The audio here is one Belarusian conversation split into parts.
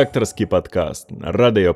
Вау! Редакторский подкаст на Радио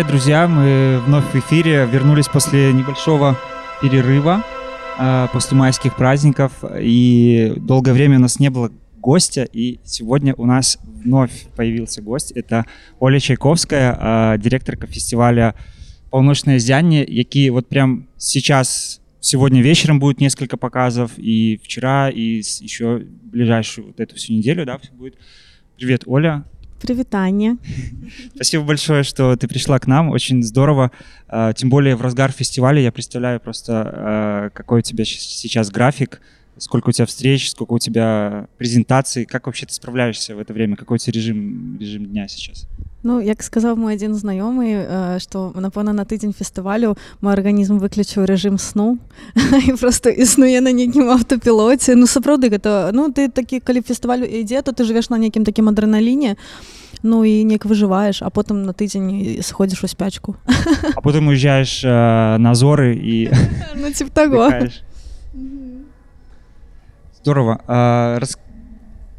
Привет, друзья! Мы вновь в эфире, вернулись после небольшого перерыва, э, после майских праздников, и долгое время у нас не было гостя, и сегодня у нас вновь появился гость. Это Оля Чайковская, э, директорка фестиваля «Полночное зяние», які вот прям сейчас, сегодня вечером будет несколько показов, и вчера, и еще ближайшую вот эту всю неделю, да, все будет. Привет, Оля. Привітання. Спасибо большое, что ты пришла к нам. Очень здорово. А, Тем более в разгар фестиваля я представляю просто, а, какой у тебя сейчас график, сколько у тебя встреч, сколько у тебя презентаций. Как вообще ты справляешься в это время? Какой у тебя режим, режим дня сейчас? Ну як сказаў мой адзін знаёмы што напэўна на тыдзень фестывалю мой арганізм выключыў рэжым сну. І просто існуе на нейкім аўтапілоце ну сапраўды гэта ну ты такі калі фестывалю ідзе то ты жывеш на нейкім такім адреналіне ну і неяк выжываеш а потым на тыдзень сходзіш у спячку. А потым уезжаеш э, на зоры і ну, таго здорово. А, рас...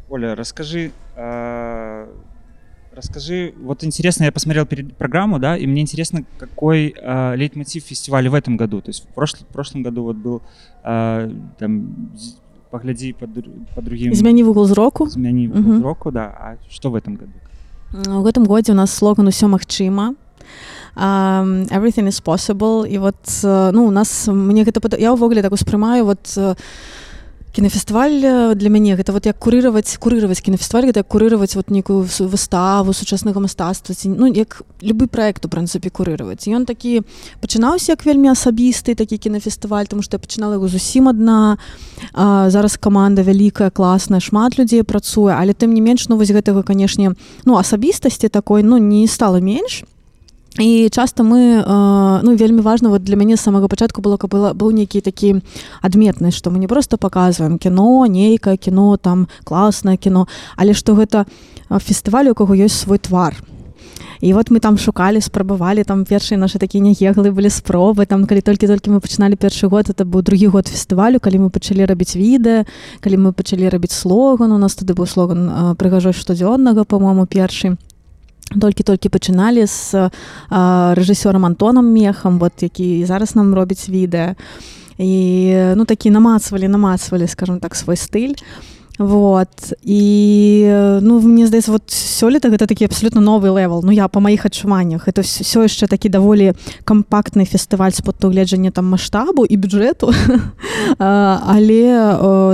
Оля расскажи а Расскажи, вот интересно, я посмотрел перед программу, да, и мне интересно, какой э, лейтмотив фестиваля в этом году. То есть в, прошлом, в прошлом году вот был э, там погляди по, по другим. Измени в угол зроку. Измени в угол угу. зроку, да. А что в этом году? В этом году у нас слоган «Усё магчыма». Um, everything is possible і вот ну у нас мне гэта я ўвогуле так успрымаю вот кінафестываль э, для мяне гэта вот як курыраваць курыраваць кінафестываль гэта курыраваць вот некую выставу сучаснага мастацтва ці ну як любы проект у прынцыпе курыраваць. Ён такі пачынаўся як вельмі асабісты такі кінафестываль тому что я пачынала яго зусім адна. А, зараз каманда вялікая класная шмат людзей працуе але тым не менш ну вось гэтага канешне ну асабістасці такой ну не стала менш і часто мы ну вельмі важно вот для мяне самага пачатку было каб было быў нейкі такі адметнасць што мы не просто показываем кіно нейкае кіно там класнае кіно але што гэта фестываль у кого ёсць свой твар. І вот мы там шукалі спрабавалі там першыя нашы такія нягеглы былі спробы там калі толькі-толькі мы пачыналі першы год это быў другі год фестывалю калі мы пачалі рабіць відэа калі мы пачалі рабіць слоган у нас тады быў слоган прыгажосць штодзённага по-моему першы толькі-толькі пачыналі з рэжысёрам антонам мехам вот які зараз нам робіць відэа і ну такі намацвалі намацвалі скажем так свой стыль вот. І ну мне здаецца вот сёлета гэта такі абсолютно новы левел. Ну я по маіх адчуваннях это все яшчэ такі даволі кампактны фестываль з пункту гледжання там маштабу і бюджэту але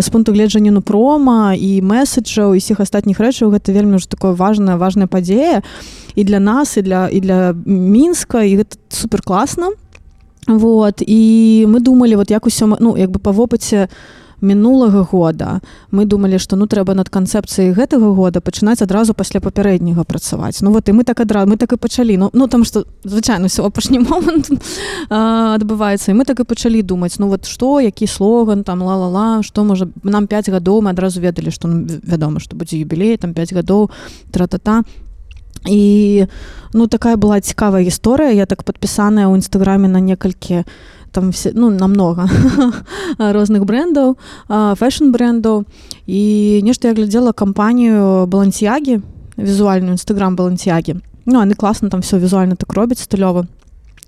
з пункту гледжання ну прома і месседжаў і сіх астатніх рэчаў гэта вельмі ўжо такое важная важная падзея і для нас і для і для мінска і гэта супер класна вот. І мы думалі вот як усё ну як бы па вопыце у мінулага года. Мы думалі што ну трэба над канцэпцыяй гэтага года пачынаць адразу пасля папярэдняга працаваць. Ну вот і мы так адразу мы так і пачалі. Ну ну там што звычайна все апошні момант адбываецца. І мы так і пачалі думаць ну вот што які слоган там ла-ла-ла што можа нам 5 гадоў мы адразу ведалі што ну, вядома што будзе юбілей там 5 гадоў тра-та-та. І ну такая была цікавая гісторыя я так падпісаная ў нстаграме на некалькі на там все ну намного розных брендаў фэшн брендаў і нешта я глядзела кампанію балансягі візуальную нстаграм балансягі ну они класна там все візуальна так робяць стылёва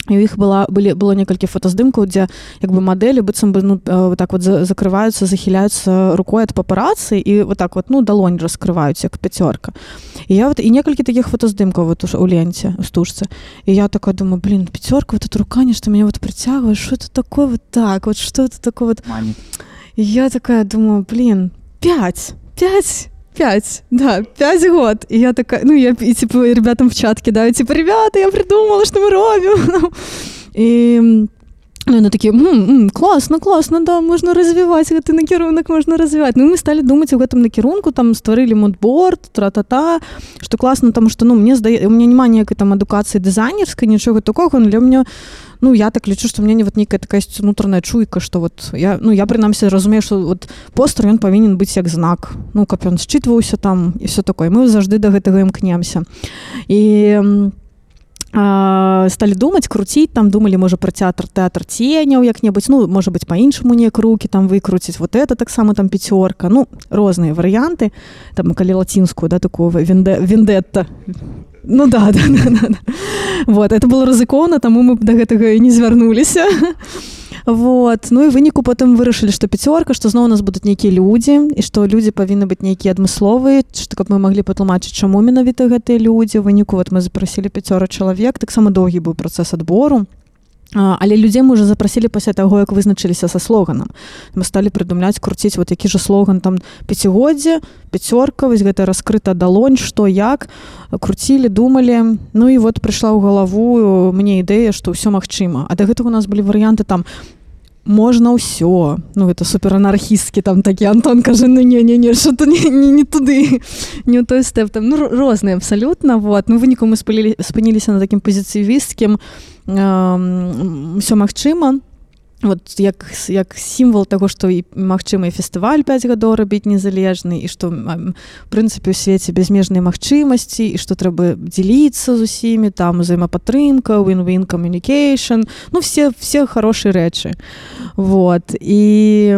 і у іх была былі было некалькі фотаздымкаў дзе як бы мадэлі быццам бы ну вот так вот закрываюцца захіляюцца рукой ад папарацы і вот так вот ну далонь раскрываюць як пяцёрка і я вот і некалькі таких фотаздымкаў вот у ленце у стужцы і я такая думаю блин пяцёрка вот рука нешта меня вот прыцягвае что это такое вот так? Вот что это такое вот? Я такая думаю блин 5 5 5, да, 5 год. И я такая, ну, я, и, типа, ребятам в чат кидаю, типа, ребята, я придумала, что мы робим. И ну, яны такі класна класна да можна развіваць гэты накірунак можна развіваць Ну мы сталі думаць у гэтым накірунку там стварылі модборд тра-та-та што класна там што ну мне здае у меня няма неякай там адукацыі дызайнерскай нічога такога для мне ну я так лічу што мне не вот нейкая такая унутраная чуйка што вот я ну я прынамсі разумею што вот постер ён павінен быць як знак. Ну каб ён считваўся там і все такое. Мы заўжды да гэтага імкнемся і сталі думаць круціць там думалі можа пра тэатр тэатр ценяў як-небудзь ну можа быть по-іншаму неяк руки там выкруціць вот это таксама там пяцёрка ну розныя варыянты там калі лацінскую да такого вендетта ну да, да, да, да, да. вот это было рызыкона таму мы да гэтага і не звярнуліся вот. Ну і выніку потым вырашылі што пяцёрка што зноў у нас будуць нейкія людзі і што людзі павінны быць нейкія адмысловыя што каб мы маглі патлумачыць чаму менавіта гэтыя людзі выніку вот мы запрасілі пяцёра чалавек таксама доўгі быў працэс адбору але людзей мы уже запрасілі пасля таго як вызначыліся са слоганам. Мы сталі прыдумляць круціць вот які же слоган там пяцігоддзе пяцёрка вось гэта раскрыта далонь што як круцілі думалі. Ну і вот прыйшла ў галаву мне ідэя што ўсё магчыма. А да гэтага у нас былі варыянты там можна ўсё ну это суперанархісткі там такі Антон кажа ну не не не что то не, не, не туды не ў той стэп там ну розныя абсалютна вот. Ну выніку мы спылілі спыніліся на такім пазіцыйвісткім ўсё магчыма вот як як сімвал таго што і магчыма і фестываль 5 гадоў рабіць незалежны і што прынцыпе у свеце безмежнай магчымасці і што трэба дзеліцца з усімі там узаемапатрымка win-win communication ну все все хорошие рэчы. Вот. І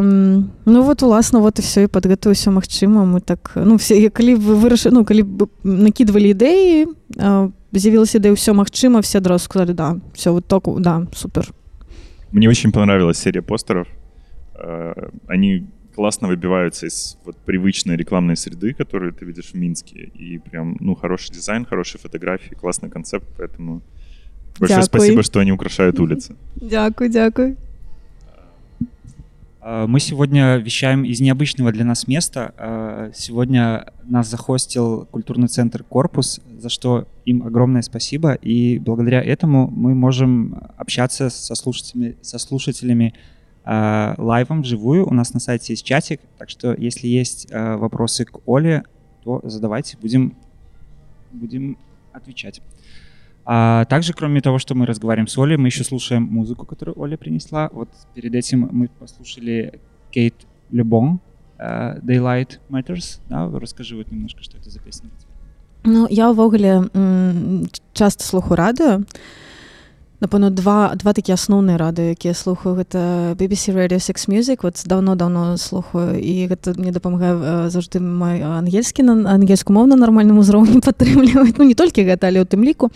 ну вот уласна вот і все і под гэта ўсё магчыма. Мы так ну все калі вы выраша ну калі бы накидывалі ідэі з'явілася ідэя ўсё магчыма все адразу сказали да все вот току да супер Мне очень понравилась серия постеров. Э, они классно выбиваются из вот привычной рекламной среды, которую ты видишь в Минске. И прям, ну, хороший дизайн, хорошие фотографии, классный концепт, поэтому большое Дякую. спасибо, что они украшают улицы. Дякую, дякую. А, Мы сегодня вещаем из необычного для нас места. А, Сегодня нас захостил культурный центр «Корпус», за что им огромное спасибо. И благодаря этому мы можем общаться со слушателями, со слушателями а, лайвом, вживую. У нас на сайте есть чатик, так что если есть вопросы к Оле, то задавайте, будем, будем отвечать. А также, кроме того, что мы разговариваем с Олей, мы еще слушаем музыку, которую Оля принесла. Вот перед этим мы послушали Кейт Лебон, э, Daylight Matters. Да? Расскажи вот немножко, что это за песня. Ну, я ўвогуле м, часта слухаю радыё. Напэўна, два, два такія асноўныя радыё, якія слухаю гэта BBC Radio 6 Music. Вот даўно-даўно слухаю і гэта мне дапамагае э, заўжды мой ангельскі на ангельску мову на нармальным узроўні падтрымліваць ну не толькі гэта але ў тым ліку.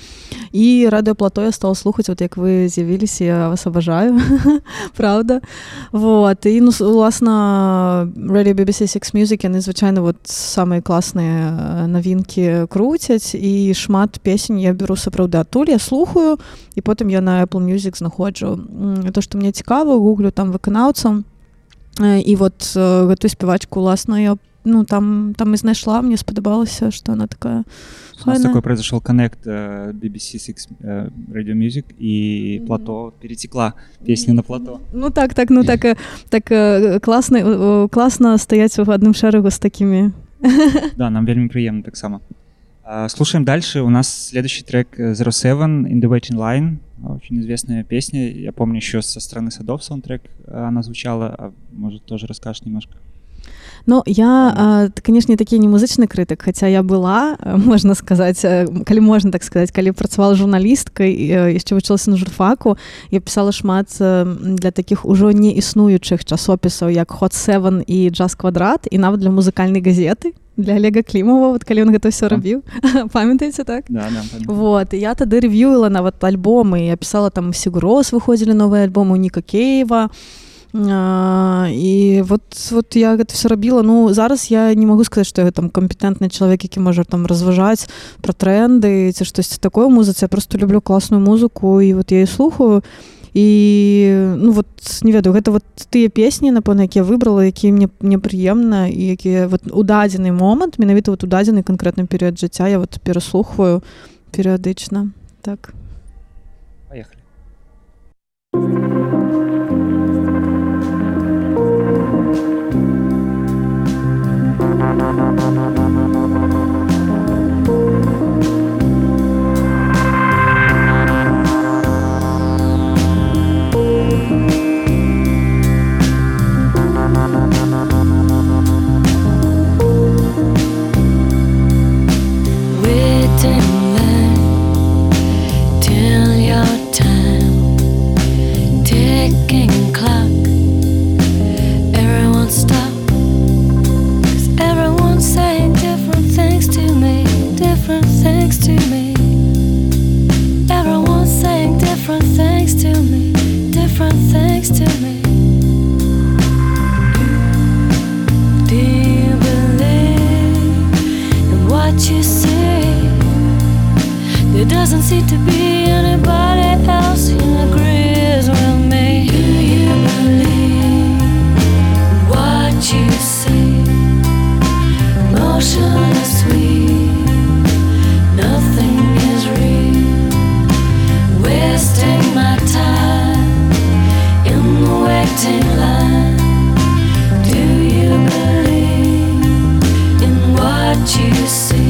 І радыёплато я стала слухаць вот як вы з'явіліся я вас абажаю правда. Вот і ну уласна Radio BBC 6 Music яны звычайна вот самыя класныя э, навінкі круцяць. І шмат песень я беру сапраўды адтуль я слухаю і потым я на Apple Music знаходжу. То што мне цікава гуглю там выканаўцам і вот гэтую спявачку уласна я ну там там і знайшла мне спадабалася што она такая такой произошел коннект BBC Six Radio Music и плато перетекла песня на плато. ну так так ну так так класна э, класна стаяць в адным шэрагу з такімі Да, нам вельмі приемно так само. А, Слушаем дальше. У нас следующий трек э, Zero Seven In The Waiting Line. Очень известная песня. Я помню еще со стороны садов саундтрек э, она звучала. А может, тоже расскажешь немножко? Ну я а, т- канешне такі не музычны крытык хаця я была э, можна сказаць э, калі можна так сказаць калі працавала журналісткай э, яшчэ вучылася на журфаку я пісала шмат э, для такіх ужо не існуючых часопісаў як ход 7 і джаз квадрат і нават для музыкальнай газеты для Олега клімова вот калі ён гэта все рабіў памятаеце так? Да, да. Вот, я тады рэв'юла нават альбомы, я пісала там Сігурос выходзілі новыя альбомы Ніка Кейва. А, і вот, вот я гэта все рабіла ну зараз я не могу сказаць што я там кампетэнтны чалавек які можа там разважаць пра тренды ці штосьці такое музыцы я просто люблю класную музыку і вот я і слухаю. і ну вот не ведаю гэта вот тыя песні напэўна якія выбрала якія мне мне прыемна і якія вот у дадзены момант менавіта вот у дадзены канкрэтны перыяд жыцця я вот пераслухваю перыядычна так Поехали. Wait in different things to me. Everyone saying different things to me, different things to me. Do you believe in what you see? There doesn't seem to be anybody else in the group. You see.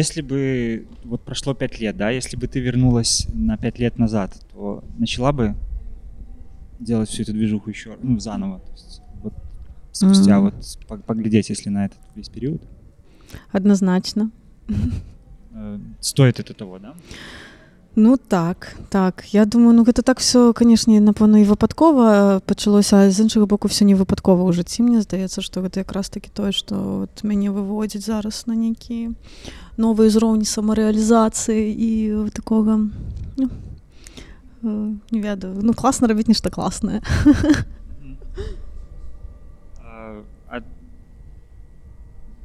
Если бы вот прошло 5 лет, да, если бы ты вернулась на 5 лет назад, то начала бы делать всю эту движуху еще ну, заново, то есть вот спустя Мгм. вот по- поглядеть, если на этот весь период, Однозначно. э, стоит это того? Ну так, так. Я думаю, ну гэта так все, канешне, напэўна, і выпадкова пачалося, з іншага боку все не выпадкова ў жыцці. Мне здаецца, што гэта якраз такі тое, што от мяне выводзіць зараз на нейкія новыя ўзроўні самарэалізацыі і такога ну, э, не ведаю ну класна рабіць нешта класнае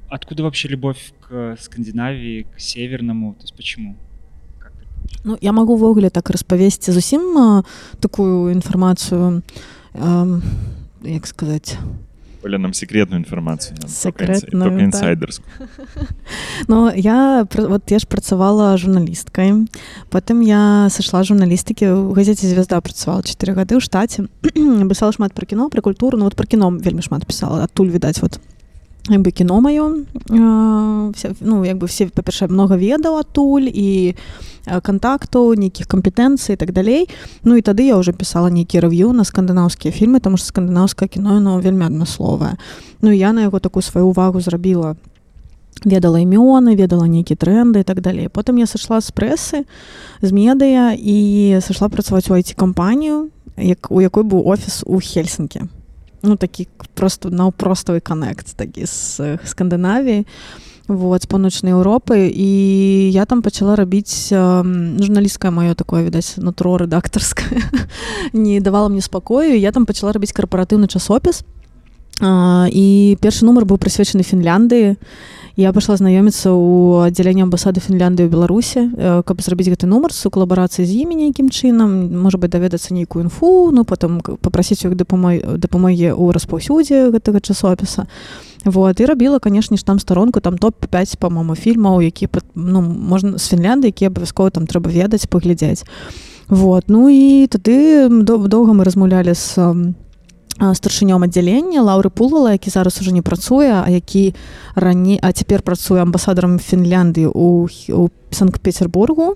Откуда вообще любовь к Скандинавии, к Северному? То есть почему? Ну, я магу ўвогуле так распавесці зусім а, такую інфармацыю а, як сказаць Оля нам секретную да. инсайдерскую. Ну я вот я ж працавала журналісткай потым я сышла журналістыкі у газеце звезда працавала 4 гады ў штаце пісала шмат пра кіно пра культуру ну вот пра кіно вельмі шмат пісала адтуль відаць вот як бы кіно маё э, вся- ну як бы все па-першае много ведаў адтуль і кантактаў нейкіх кампетэнцый так далей. Ну і тады я уже пісала нейкі рэв'ю на скандынаўскія фільмы тому что скандынаўскае кіно яно вельмі адмысловае Ну я на яго такую сваю увагу зрабіла ведала імёны ведала нейкія тренды і так далей. Потым я сышла з прэсы з медыя і сышла працаваць у айці-кампанію як у якой быў офіс у хельсінкі ну такі просто наўпроставы канект такі з скандынавіі вот з паўночнай Еўропы і я там пачала рабіць эм, журналісцкае маё такое відаць нутро рэдактарскае не давала мне спакою я там пачала рабіць карпаратыўны часопіс А, і першы нумар быў прысвечаны Фінляндыі я пайшла знаёміцца ў аддзяленні амбасады Фінляндыі ў Беларусі э, каб зрабіць гэты нумар у калабарацыі з імі нейкім чынам можа быть даведацца нейкую інфу ну потом папрасіць іх дапамогі дапамогі ў распаўсюдзе гэтага часопіса. Вот і рабіла канешне ж там старонку там топ-5 па-моему фільмаў які ну можна з Фінлянды які абавязкова там трэба ведаць паглядзець вот ну і тады доўга мы размаўлялі з ам, старшынём аддзялення лаўры пулала які зараз уже не працуе а які раней а цяпер працуе амбасадарам Фінляндыі у, у санкт-петербургу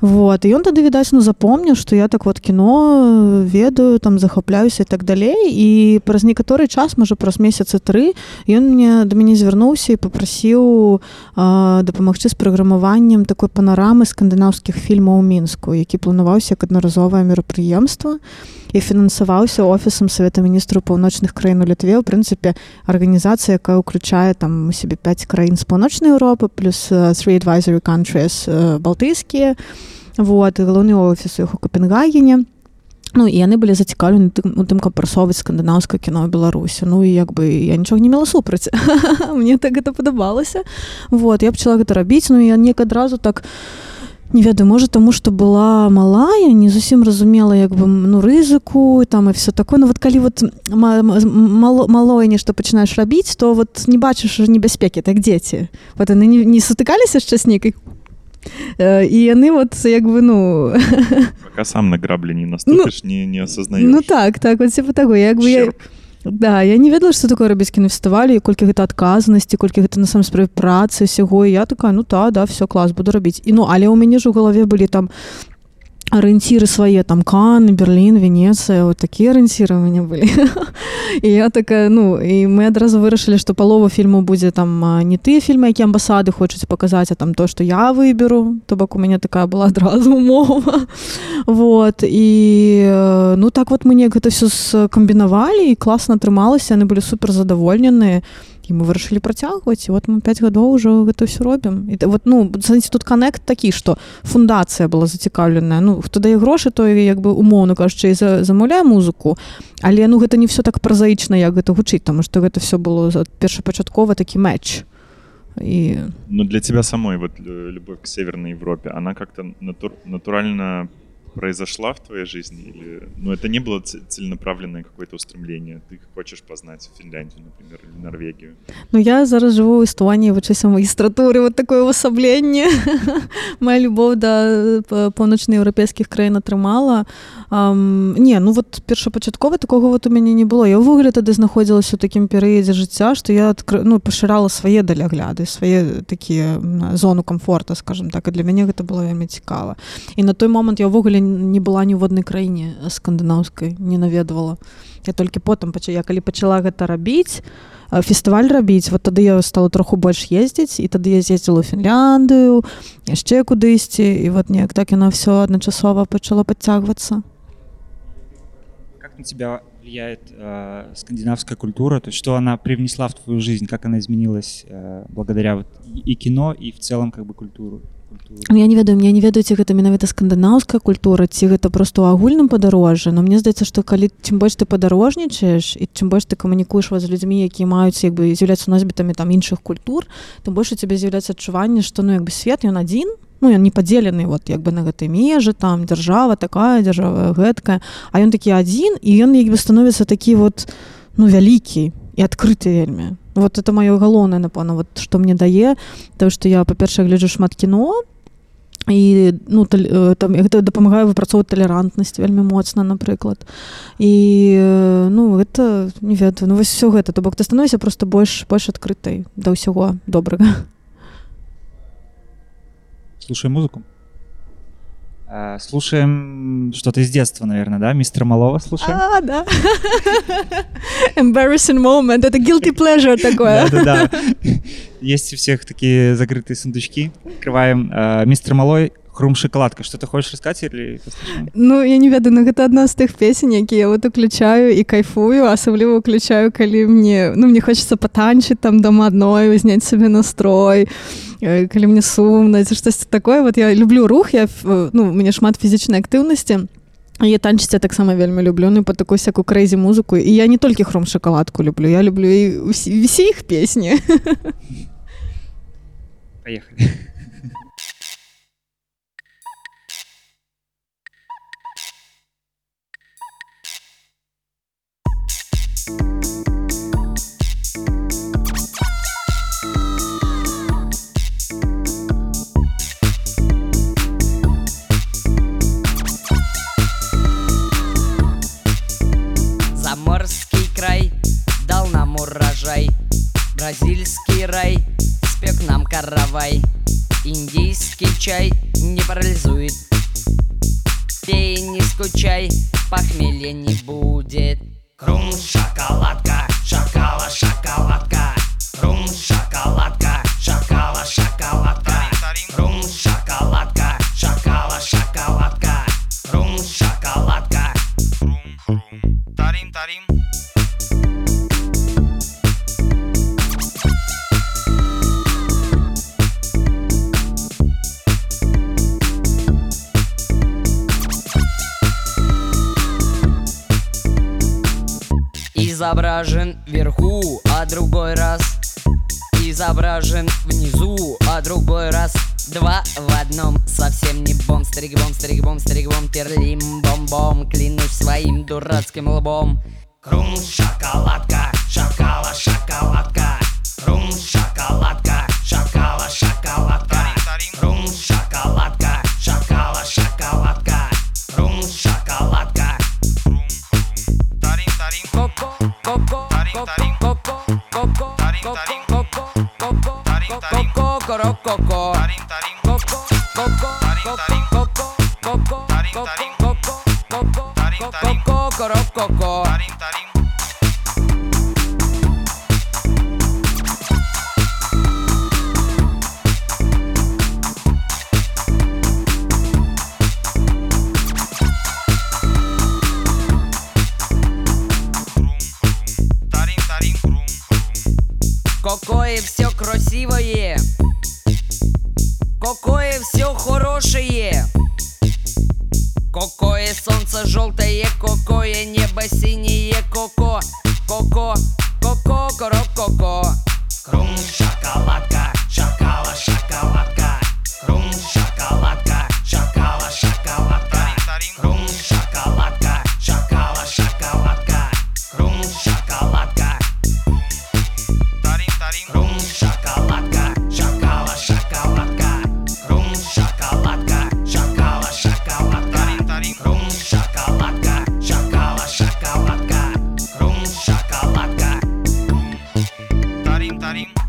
вот і ён тады відаць ну запомніў што я так вот кіно ведаю там захапляюся і так далей і праз некаторы час можа праз месяцы тры ён мне да мяне звярнуўся і попрасіў дапамагчы з праграмаваннем такой панарамы скандынаўскіх фільмаў мінску які планаваўся як аднаразовае мерапрыемства і фінансаваўся офісам савета міністраў паўночных краін у літве ў прынцыпе арганізацыя якая ўключае там у сябе 5 краін з паўночнай Еўропы плюс three advisory countries балтыйскія вот галоўны офіс іх у капенгагене Ну і яны былі зацікаўлены у тым каб прасоўваць скандынаўскае кіно беларусі Ну і як бы я нічога не мела супраць мне так гэта падабалася вот я пчала гэта рабіць Ну я неяк адразу так не ведаю можа таму что была малая не зусім разумела як бы ну рызыку там і все такое ну вот калі вот мало малое нешта пачынаеш рабіць то вот не бачыш небяспекі так дзеці вот яны не, не сутыкаліся з нейкай і яны вот як бы ну сам на граблі не наступіш ну, не, не осознаешь. ну так так вот по таго як бы я Да я не ведала што такое рабіць кінафестывалі колькі гэта адказнасці колькі гэта на сам справе працы усяго я такая ну та да все клас буду рабіць і ну але ў мяне ж у галаве былі там арыенціры свае там кан берлін венецыя вот такія арыенціры былі і я такая ну і мы адразу вырашылі што палова фільму будзе там не тыя фільмы які амбасады хочуць паказаць а там то што я выберу. То бок у мяне такая была адразу умова. Вот і ну так вот мы неяк гэта все скамбінавалі і класна атрымалася яны былі супер задавольненыя і мы вырашылі працягваць вот мы 5 гадоў ужо гэта все робім і вот ну знаете, тут каннект такі что фундацыя была зацікаўленая ну хто дае грошы то як бы умоўно кажучы за замаўляе музыку. Але ну гэта не все так празаічна як гэта гучыць тому что гэта все было першапачаткова такі матч и ну для тебя самой вот любовь к северной европе она как-то натур натурально по произошла в твоей жизни? Или, ну, это не было целенаправленное какое-то устремление? Ты хочешь познать Финляндию, например, или Норвегию? Ну, я зараз живу в Эстонии, вучуся магістратуры, вот такое увасабленне. Моя любовь до паўночнаеўрапейскіх краін атрымала. Um, не, ну вот першапачаткова такого вот у мяне не было. Я ўвогуле тады знаходзілася ў такім перыядзе жыцця, што я адкр... ну, пашырала свае далягляды, свае такія зону комфорта, скажем так, і для мяне гэта было вельмі цікава. І на той момант я ўвогуле не была ніводнай краіне скандынаўскай не наведвала я толькі потым пача я калі пачала гэта рабіць фестываль рабіць вот тады я стала троху больш ездзіць і тады я з'ездзіла Фінляндыю яшчэ кудысьці і вот неяк так яна все адначасова пачала подцягвацца на тебя влияет э, скандинавская культура то есть что она привнесла в твою жизнь как она изменилась э, благодаря вот и кино и в целом как бы культуру я не ведаю мне не ведаю ці гэта менавіта скандынаўская культура ці гэта просто ў агульным падарожжа но мне здаецца што калі чым больш ты падарожнічаеш і чым больш ты камунікуеш вас з людзьмі якія маюць як бы з'яўляцца носьбітамі там іншых культур тым больш у цябе з'яўляецца адчуванне што ну як бы свет ён адзін ну ён не падзелены вот як бы на гэтай межы там дзяржава такая дзяржава гэткая а ён такі адзін і ён як бы становіцца такі вот ну вялікі і адкрыты вельмі вот это маё галоўнае напэўна вот што мне дае то што я па-першае гляджу шмат кіно і ну таль, э, там гэта дапамагае выпрацоўваць талерантнасць вельмі моцна напрыклад і э, ну это не ведаю ну вось все гэта. То бок ты становіся просто больш больш адкрытай да ўсяго добрага слушай музыку слушаем что-то из детства, наверное, да? Мистер Малова слушаем? А, да. Embarrassing moment. Это guilty pleasure такое. Да-да-да. Есть у всех такие закрытые сундучки. Открываем. А, Мистер Малой хрум шоколадка что ты хочешь рассказать или ну я не ведаю но гэта одна з тых песень які я вот уключаю і кайфую асабліва уключаю калі мне ну мне хочется патанчыць там дома адной узнять себе настрой калі мне сумна ці штосьці такое вот я люблю рух я ну мне шмат фізічнай актыўнасці я танчыць я таксама вельмі люблю ну по такой всякую крэйзі музыку і я не толькі хром шоколадку люблю я люблю і усе іх песні поехали Заморский край дал нам урожай. Бразильский рай спек нам каравай. Индийский чай не парализует. Пей, не скучай, похмелья не будет. Крум, шоколадка, шокола, шоколадка. Крум, шоколадка, шокола, шоколадка. Крум, шоколадка, шокола, шоколадка. Крум, шоколадка. Тарим, тарим. Изображен вверху, а другой раз Изображен внизу, а другой раз Два в одном, совсем не бом Стригбом, стригбом, стригбом, перлим Бом-бом, клянусь своим дурацким лбом. Крум, шоколадка, шокола, шоколадка. Крум, шоколадка, corococo. studying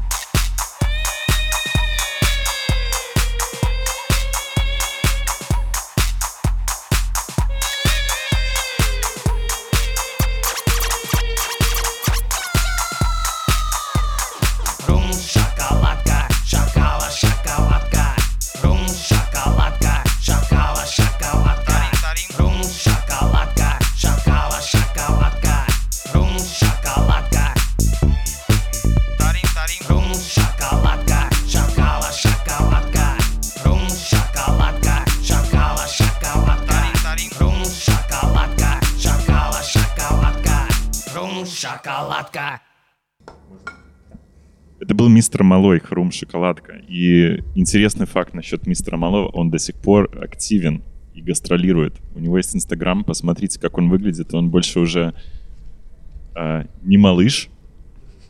мистер Малой, Хрум Шоколадка. И интересный факт насчет мистера Малого, он до сих пор активен и гастролирует. У него есть Инстаграм, посмотрите, как он выглядит. Он больше уже а, не малыш,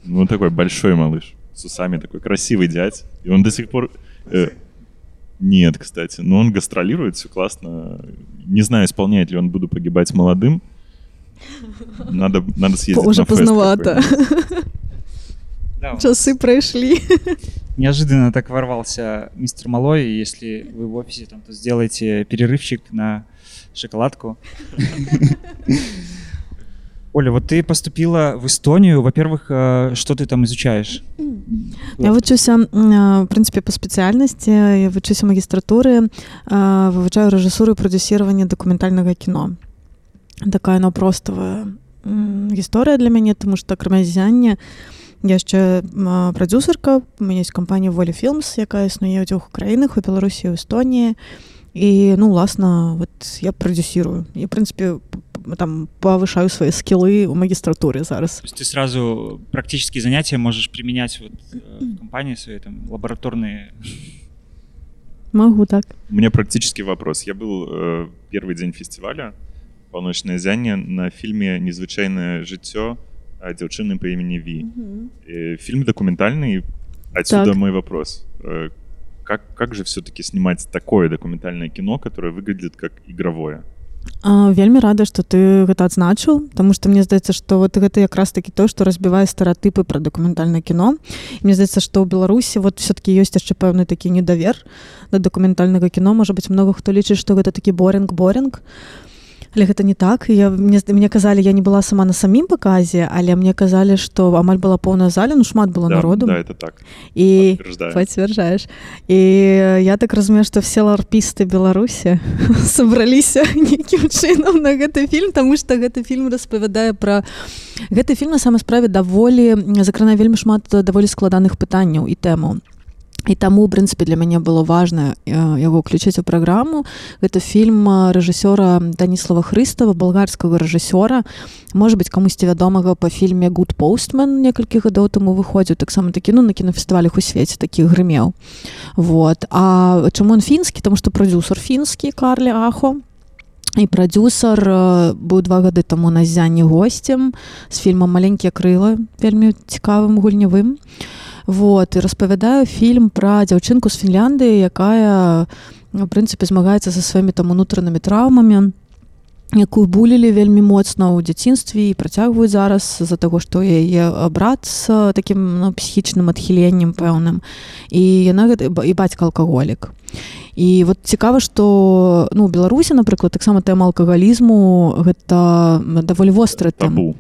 ну такой большой малыш, с усами такой красивый дядь. И он до сих пор... э, нет, кстати, но он гастролирует, все классно. Не знаю, исполняет ли он «Буду погибать молодым». Надо, надо съездить Уже на поздновато. какой-нибудь. Да, Часы прошли. неожиданно так ворвался мистер Малой, и если вы в офисе, там, то сделайте перерывчик на шоколадку. Оля, вот ты поступила в Эстонию. Во-первых, э, что ты там изучаешь? Я вчуся, м, е, в принципі, по спеціальності. Я вчуся магістратури, е, вивчаю режисуру і продюсування документального кіно. Така воно простова м, історія для мене, тому що крім зяння, я ще м, продюсерка. У мене є компанія Волі Філмс, яка існує у двох країнах у Білорусі і у Естонії. І, ну, власне, от я продюсирую. І, в принципі, п- п- там повишаю свої скіли у магістратурі зараз. То есть ты сразу практические занятия можешь применять вот в компании своей, там, лабораторные. Могу так. У меня практический вопрос. Я был э, первый день фестиваля «Полночное зяние» на фильме «Незвычайное життя» а, девчины по имени Ви. Э, фильм документальный. Отсюда Так. мой вопрос. Э, как, как же все-таки снимать такое документальное кино, которое выглядит как игровое? А, вельмі рада што ты гэта адзначыў Таму што мне здаецца што вот гэта якраз такі то што разбівае стэеатыпы пра дакументальнае кіно мне здаецца што ў беларусі вот все-таки ёсць яшчэ пэўны такі недавер да дакументальнага кіно можа быць много хто лічыць што гэта такі боринг боринг але гэта не так. Я мне мне казалі я не была сама на самім паказе але мне казалі што амаль была поўная заля ну шмат было Да, народу. да, это так. і пацвярджаеш і я так разумею што все ларпісты беларусі сабраліся нейкім чынам на гэты фільм тому что гэты фільм распавядае пра гэты фільм на самай справе даволі закранае вельмі шмат даволі складаных пытанняў і тэмаў і таму у прынцыпе для мяне было важна э, яго ўключыць у праграму гэта фільм э, рэжысёра даніслава хрыстава балгарскага рэжысёра можа быть камусьці вядомага па фільме good постman некалькі гадоў таму выходзіў таксама такі ну на кінафестывалях у свеце такі грымеў вот. А чаму он фінскі тому что прадюсер фінскі карлі ахо. Прадюсар э, быў два гады таму на зяне госцем з фільмам маленькія крыла вельмі цікавым гульнявым вот і распавядаю фільм пра дзяўчынку з Фінляндыі якая у прынцыпе змагаецца са сваімі там унутранымі траўмамі якую булілі вельмі моцна ў дзяцінстве і працягваюць зараз з-за таго што яе брат з такім ну, псіхічным адхіленнем пэўным. І яна гэта і бацька алкаголік. І вот цікава што ну беларусі напрыклад таксама тэма алкагалізму гэта даволі тэма Табу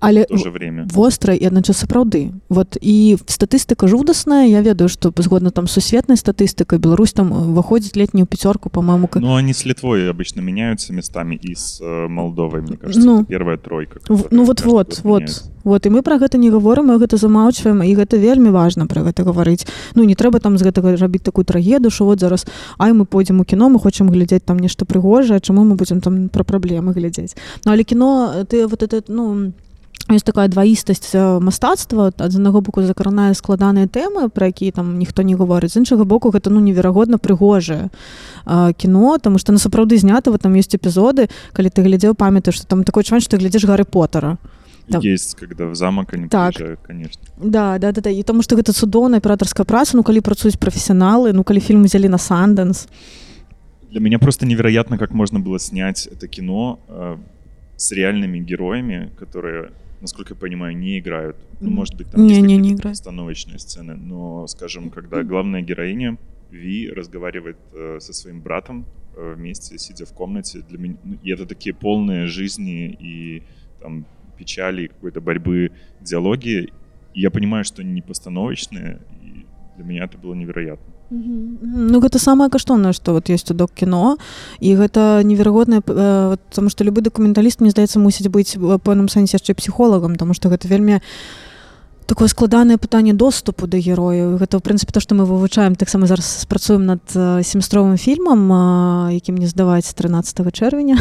але в то же время. вострая і адначас сапраўды вот і статыстыка жудасная я ведаю што згодна там сусветнай статыстыкай Беларусь там выходзіць летнюю пяцёрку по-моему ка- Но они с Литвой обычно меняются местами и с э, Молдовой, мне кажется, Ну. первая тройка. Которая ну вот каждый вот вот меняется. вот і мы про гэта не говорим мы гэта замаўчваем і гэта вельмі важна про гэта гаварыць ну не трэба там з гэтага рабіць такую трагеду що вот зараз ай мы пойдзем у кіно мы хочам глядзець там нешта прыгожае чаму мы будзем там про праблемы глядзець Ну але кіно ты вот это ну есть такая дваістасць э, мастацтва ад аднаго боку закранае складаныя тэмы про якія там ніхто не гаворыць з іншага боку гэта ну неверагодна прыгожае кіно тому что на сапраўды знята вот там есть эпізоды калі ты глядзеў памятаеш что там такой чван ты глядзіш гары поттера там- Есть, когда в замок они Так. конечно. Да, да, да, да. І тому што гэта цудоўная аператарская праца, ну калі працуюць прафесіяналы, ну калі фільм узялі на Санденс. Для меня просто невероятно, как можно было снять это кино э, с реальными героями, которые, насколько я понимаю, не играют. Ну, может быть, там Не, есть не, не играют. постановочные сцены, но, скажем, когда главная героиня Ви разговаривает э, со своим братом э, вместе, сидя в комнате, для меня, ну, и это такие полные жизни и там печали, какой-то борьбы диалоги. И я понимаю, что они не постановочные, и для меня это было невероятно. Ну гэта самае каштоўнае, што вот ёсць у док кіно і гэта неверагоднае э, тому што любы дакументаліст мне здаецца мусіць быць у пэўным сэнсе яшчэ псіхолагам, таму што гэта вельмі такое складанае пытанне доступу да герояў. Гэта ў прынцыпе то што мы вывучаем таксама зараз спрацуем над э, семістровым фільмам які мне здаваць 13 чэрвеня.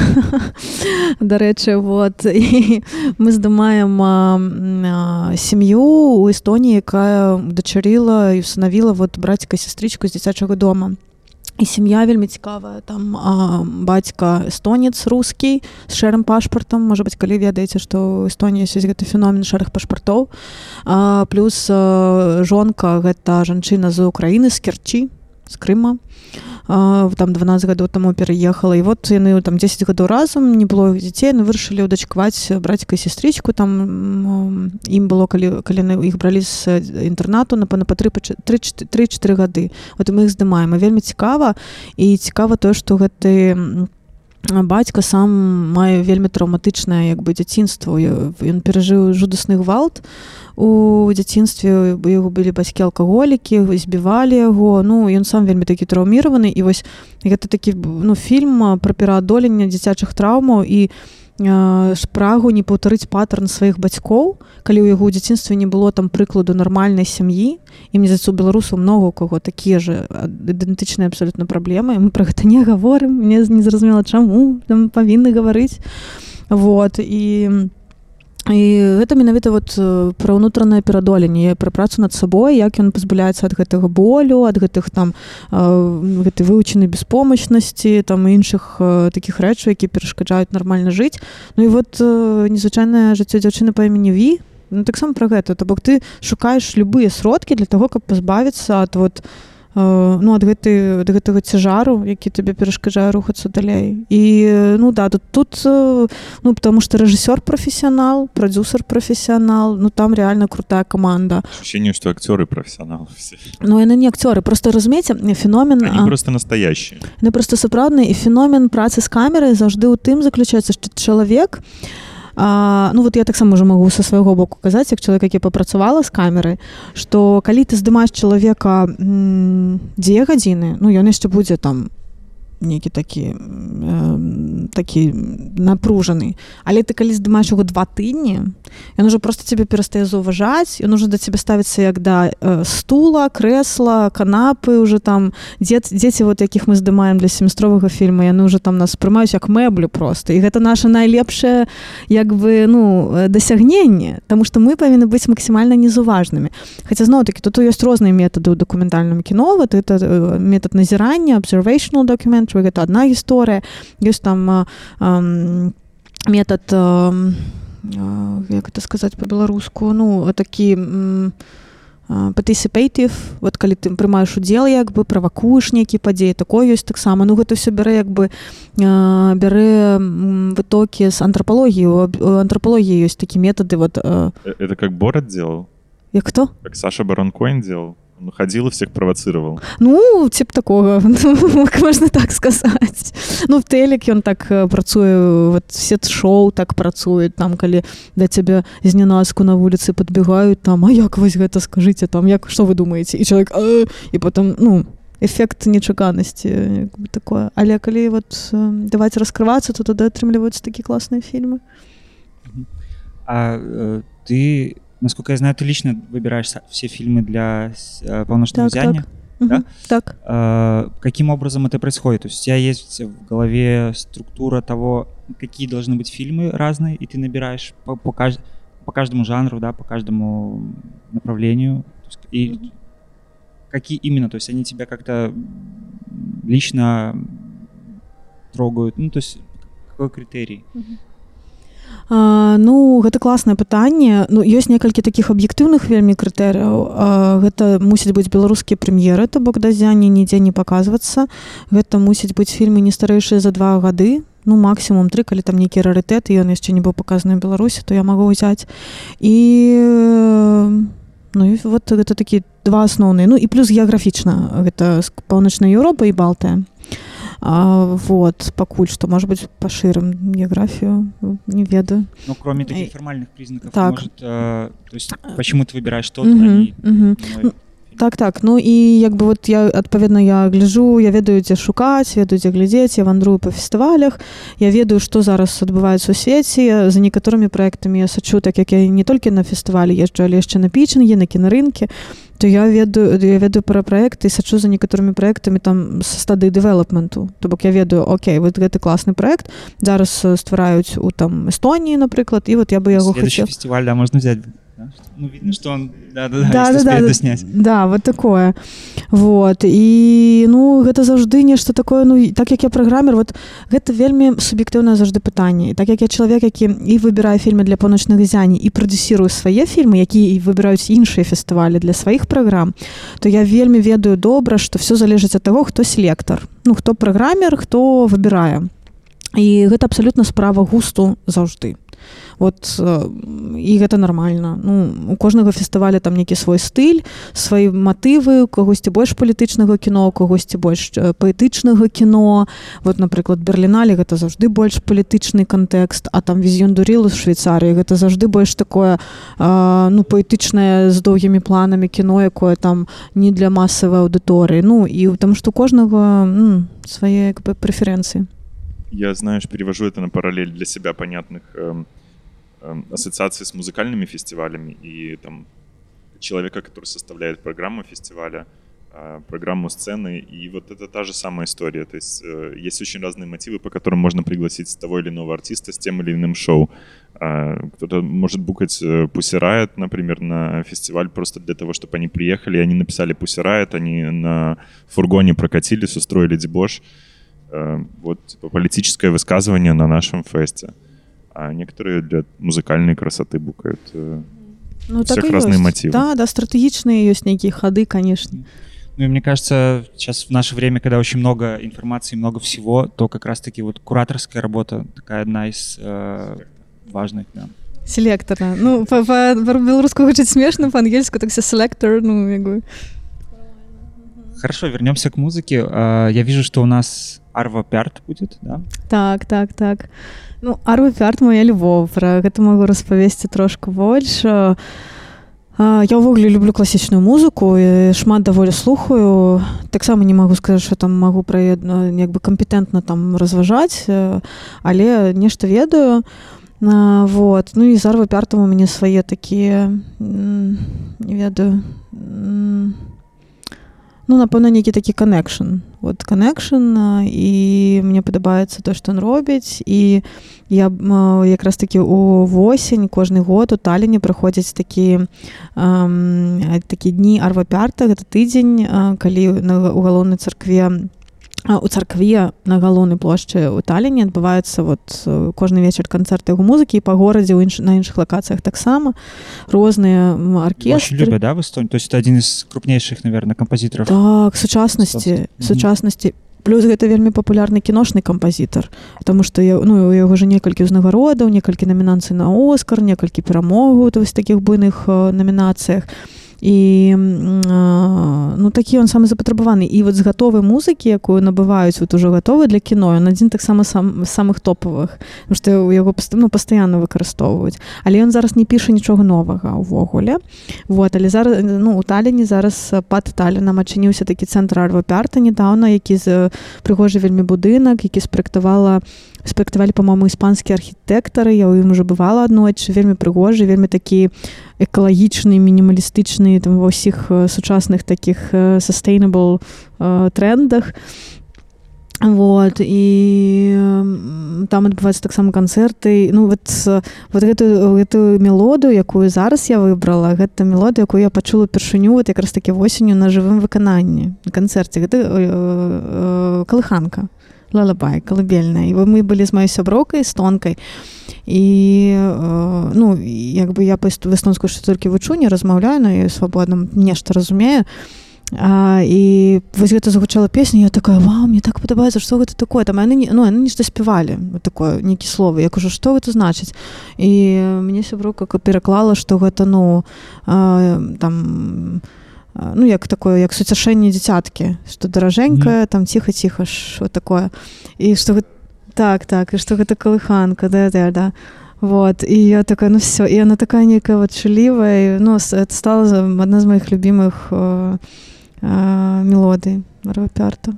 Дарэчы вот. І мы здымаем м, а, сям'ю у Эстоніі якая дачарыла і усынавіла вот браціка сястрычку з дзіцячага дома і сям'я вельмі цікавая. Там а, бацька эстонец рускі з шэрым пашпартам. Можа быць калі ведаеце што ў Эстоніі ёсць гэты феномен шэрых пашпартоў. А, плюс а, жонка гэта жанчына з Украіны з керчі з Крыма. А, там 12 гадоў таму пераехала і вот яны там 10 гадоў разам не было дзяцей ну вырашылі ўдачкаваць браціка і сястрычку там ім было калі калі яны іх бралі з інтэрнату напэўна па 3-4 гады вот мы іх здымаем і вельмі цікава і цікава тое што гэты м, бацька сам мае вельмі траўматычнае як бы дзяцінство ён перажыў жудасны гвалт у дзяцінстве у яго былі бацькі алкаголікі збівалі яго ну ён сам вельмі такі траўміраваны і вось гэта такі ну фільм пра пераадоленне дзіцячых траўмаў і а, спрагу не паўтарыць паттерн сваіх бацькоў калі ў яго ў дзяцінстве не было там прыкладу нармальнай сям'і. І мне здаецца у беларусу много у каго такія же ідэнтычныя абсалютна праблемы мы про гэта не гаворым. Мне не зразумела чаму там павінны гаварыць. Вот і і гэта менавіта вот э, пра ўнутранае перадоленне пра працу над сабой як ён пазбаўляецца ад гэтага болю ад гэтых там э, гэтай вывучанай беспомачнасці там іншых э, такіх рэчаў які перашкаджаюць нармальна жыць. Ну і вот незвычайнае жыццё дзяўчыны па імені ві. Ну таксама пра гэта. То бок ты шукаеш любыя сродкі для того каб пазбавіцца ад вот э, ну ад гэты ад гэтага цяжару які табе перашкаджае рухацца далей і ну да тут тут ну потому что рэжысёр прафесіянал прадюсер прафесіянал ну там реально крутая команда Ощущение, что актеры профессионалы все. Ну яны не акцёры просто разумееце феномен Они а, просто настоящие. Ну просто сапраўдны і феномен працы з камерай заўжды ў тым заключаецца што чалавек а, ну вот я таксама уже магу са свайго боку казаць як чалавек які папрацавала з камерай што калі ты здымаеш чалавека м, дзве гадзіны ну ён яшчэ будзе там нейкі такі э, такі напружаны але ты калі здымаеш яго два тыдні ён уже просто цябе перастае заўважаць ён уже да цябе ставіцца як да э, стула крэсла канапы уже там. Дзед дзеці вот якіх мы здымаем для семестровага фільма яны уже там нас прымаюць як мэблю просто. І гэта наша найлепшае як бы ну дасягненне тому что мы павінны быць максімальна незуважнымі Хаця зноў таки тут ёсць розныя метады ў дакументальным кіно. Вот это метод назірання observational documentary гэта одна гісторыя ёсць там а, як это сказаць по-беларуску ну такі participative вот калі ты прымаеш удзел як бы правакуеш нейкі падзеі такое ёсць таксама ну гэта все бярэ як бы бярэ вытокі з у антрапалогіі ёсць такі метады вот а, Э, Это как Борат делал, як хто как Саша Барон Коэн делал. Он ходил и всех провоцировал. Ну, тип такого, можна так сказаць. Ну, в телек ён так э, працуе, вот сет-шоу так працуе, там, калі да цябе знянацку на вуліцы падбегаюць, там, а як вось гэта скажыце, там, як, што вы думаеце? І чалавек, «А!» і потом, ну, эфект нечаканасці, як бы такое. Але калі вот э, даваць раскрывацца, то тады атрымліваюцца такія класныя фільмы. А э, ты, насколько я знаю, ты лично выбираешь все фильмы для э, полночного Так. Мгм, Да? Так. А, каким образом это происходит? То есть у тебя есть в голове структура того, какие должны быть фильмы разные, и ты набираешь по, по, кажд- по каждому жанру, да, по каждому направлению. Есть И какие именно? То есть они тебя как-то лично трогают? Ну, то есть какой критерий? А, ну гэта класнае пытанне. Ну ёсць некалькі такіх аб'ектыўных вельмі крытэрыяў. Гэта мусіць быць беларускія прэм'еры то бок дазяне нідзе не паказвацца. Гэта мусіць быць фільмы не старэйшыя за два гады ну максімум тры калі там нейкі рарытэт і ён яшчэ не быў паказаны беларусі то я магу ўзяць. І ну і вот гэта такі два асноўныя. Ну і плюс геаграфічна. Гэта з паўночнай Еўропы і балтыя а, вот пакуль што может быть пашырым геаграфію не ведаю Ну, кроме таких Эй, формальных признаков, так. может, э, то есть почему ты выбираешь а не мгм. иной? Так так. Ну і як бы вот я адпаведна я гляжу я ведаю дзе шукаць ведаю дзе глядзець я вандрую па фестывалях я ведаю што зараз адбываецца у свеце за некаторымі праектамі я сачу так як я не толькі на фестывалі езджу але яшчэ на пічынгі на кінарынкі то я ведаю я ведаю пра праекты і сачу за некаторымі праектамі там са стады дэвелопменту то бок я ведаю Окей вот гэты класны проект зараз э, ствараюць у там Эстоніі напрыклад і вот я бы яго хацеў фестиваль, да, можно взять. Да? Ну, видно, что он, да-да-да, да, да, успеет да, доснять. да вот такое. Вот і ну гэта заўжды нешта такое ну так як я праграмер вот гэта вельмі суб'ектыўнае заўжды пытанне. І так як я чалавек які і выбірае фільмы для паўночных зяні і прадюсірую свае фільмы якія і выбіраюць іншыя фестывалі для сваіх праграм то я вельмі ведаю добра што все залежыць ад таго хто селектар. Ну хто праграмер хто выбірае. І гэта абсалютна справа густу заўжды вот э, і гэта нармальна. Ну у кожнага фестываля там нейкі свой стыль свае матывы у кагосьці больш палітычнага кіно у кагосьці больш э, паэтычнага кіно. Вот напрыклад берерліналі гэта заўжды больш палітычны кантэкст а там візіён дурілу швейцарыі гэта заўжды больш такое а, ну паэтычнае з доўгімі планамі кіно якое там не для масавай аўдыторыі. Ну і там што кожнага м, свае як бы прэферэнцыі. Я, знаешь, перевожу это на параллель для себя понятных эм, эм, ассоциаций с музыкальными фестивалями и там человека, который составляет программу фестиваля, а, программу сцены. И вот это та же самая история. То есть э, есть очень разные мотивы, по которым можно пригласить того или иного артиста с тем или иным шоу. А, Кто-то может букать э, Pussy Riot, например, на фестиваль просто для того, чтобы они приехали, они написали Pussy Riot, они на фургоне прокатились, устроили дебош. Э, Вот типа, политическое высказывание на нашем фесте А некоторые для музыкальной красоты букают. э, ну всех і розныя ёсць. матывы. да да стратэгічныя ёсць нейкія хады канешне Ну и мне кажется, сейчас в наше время, когда очень много информации, много всего, то как раз-таки вот кураторская работа такая одна из э, важных, да. Селектора. Ну, па- па- па-беларуску гучыць смешна, па-ангельску так все селектор, ну, як бы. Хорошо, вернемся к музыке. Э, Я вижу, что у нас Арва Пярт будет, да? Так, так, так. Ну, Арва Пярт моя любоў, пра гэта магу распавесці трошку больш. Я ўвогуле люблю класічную музыку і шмат даволі слухаю. Таксама не магу сказаць, што там магу пра яе, ну, як бы кампетэнтна там разважаць, э, але нешта ведаю. А, Вот. Ну і з Арва Пяртам у мяне свае такія не ведаю. Ну, напэўна, нейкі такі канекшн. Вот канекшн і мне падабаецца то, што ён робіць і я м, якраз такі у восень кожны год у Таліне праходзяць такі ам, такі дні арвапярта гэта тыдзень а, калі на у галоўнай царкве у царкве на галоўнай плошчы у Таліне адбываецца вот э, кожны вечар канцэрты яго музыкі і па горадзе ў інш, на іншых лакацыях таксама розныя аркестры да, в Эстонии? То есть это один из крупнейших, наверное, композиторов. Так, сучаснасці, сучаснасці. Плюс гэта вельмі папулярны кіношны кампазітар, Таму што я, ну, у яго ж некалькі ўзнагародаў, некалькі намінацый на Оскар, некалькі перамогаў у вось такіх буйных э, намінацыях. І м, а, ну такі ён самы запатрабаваны і вот з гатовай музыкі якую набываюць вот ужо гатовы для кіно ён адзін таксама сам самых топавых што у яго паст- ну, пастаянна выкарыстоўваюць але ён зараз не піша нічога новага ўвогуле вот але зараз ну у таліне зараз э, пад талінам адчыніўся такі цэнтр арвапярта нядаўна які з прыгожы вельмі будынак які спрактавала спрактавалі па-моему іспанскія архітэктары я ў ім уже бывала аднойчы вельмі прыгожы вельмі такі экалагічны мінімалістычны там ва ўсіх э, сучасных таких э, sustainable э, трендах. Вот і там адбываюцца таксама канцэрты ну вот вот гэтую гэтую мелодыю якую зараз я выбрала гэта мелодыя якую я пачула упершыню вот якраз такі восенню на жывым выкананні на канцэрце. Гэта э, э, калыханка лалабай калыбельная і вы- мы былі з маёй сяброўкай з тонкай і э, ну як бы я эст- эстонскую толькі вучу не размаўляю на яе свабодным нешта разумею. А, і вось гэта загучала песня я такая вау мне так падабаецца што гэта такое? Там яны не- ну нешта спявалі вот такое нейкі словы я кажу што гэта значыць і мне сяброўка ка- пераклала што гэта ну а, там а, ну як такое як суцяшэнне дзіцяткі што даражэнькае там ціха-ціха що такое. І што гэта так так і што гэта калыханка да да да. Вот і я такая ну все і она такая нейкая вот чулівая і, ну это стала за- адна з моих любимых э, э, мелодый Равапярта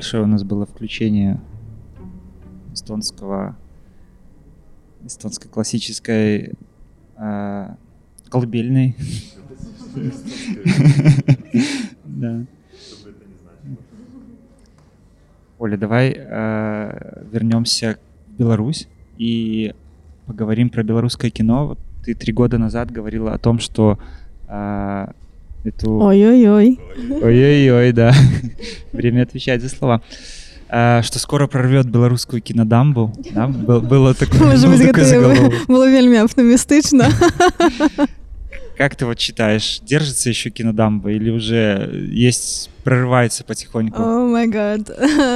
большое у нас было включение эстонского эстонской классической а, колыбельной. Да. Оля, давай а, вернемся в Беларусь и поговорим про белорусское кино. Ты три года назад говорила о том, что а, эту... Ой-ой-ой. Ой-ой-ой, да. Время отвечать за слова. А, что скоро прорвет белорусскую кинодамбу. Да? Был- было такое, Може был бути, такой гэта заголовок. було вельмі оптимістично. Как ты вот считаешь, держится еще кинодамба или уже есть, прорывается потихоньку? О май гад.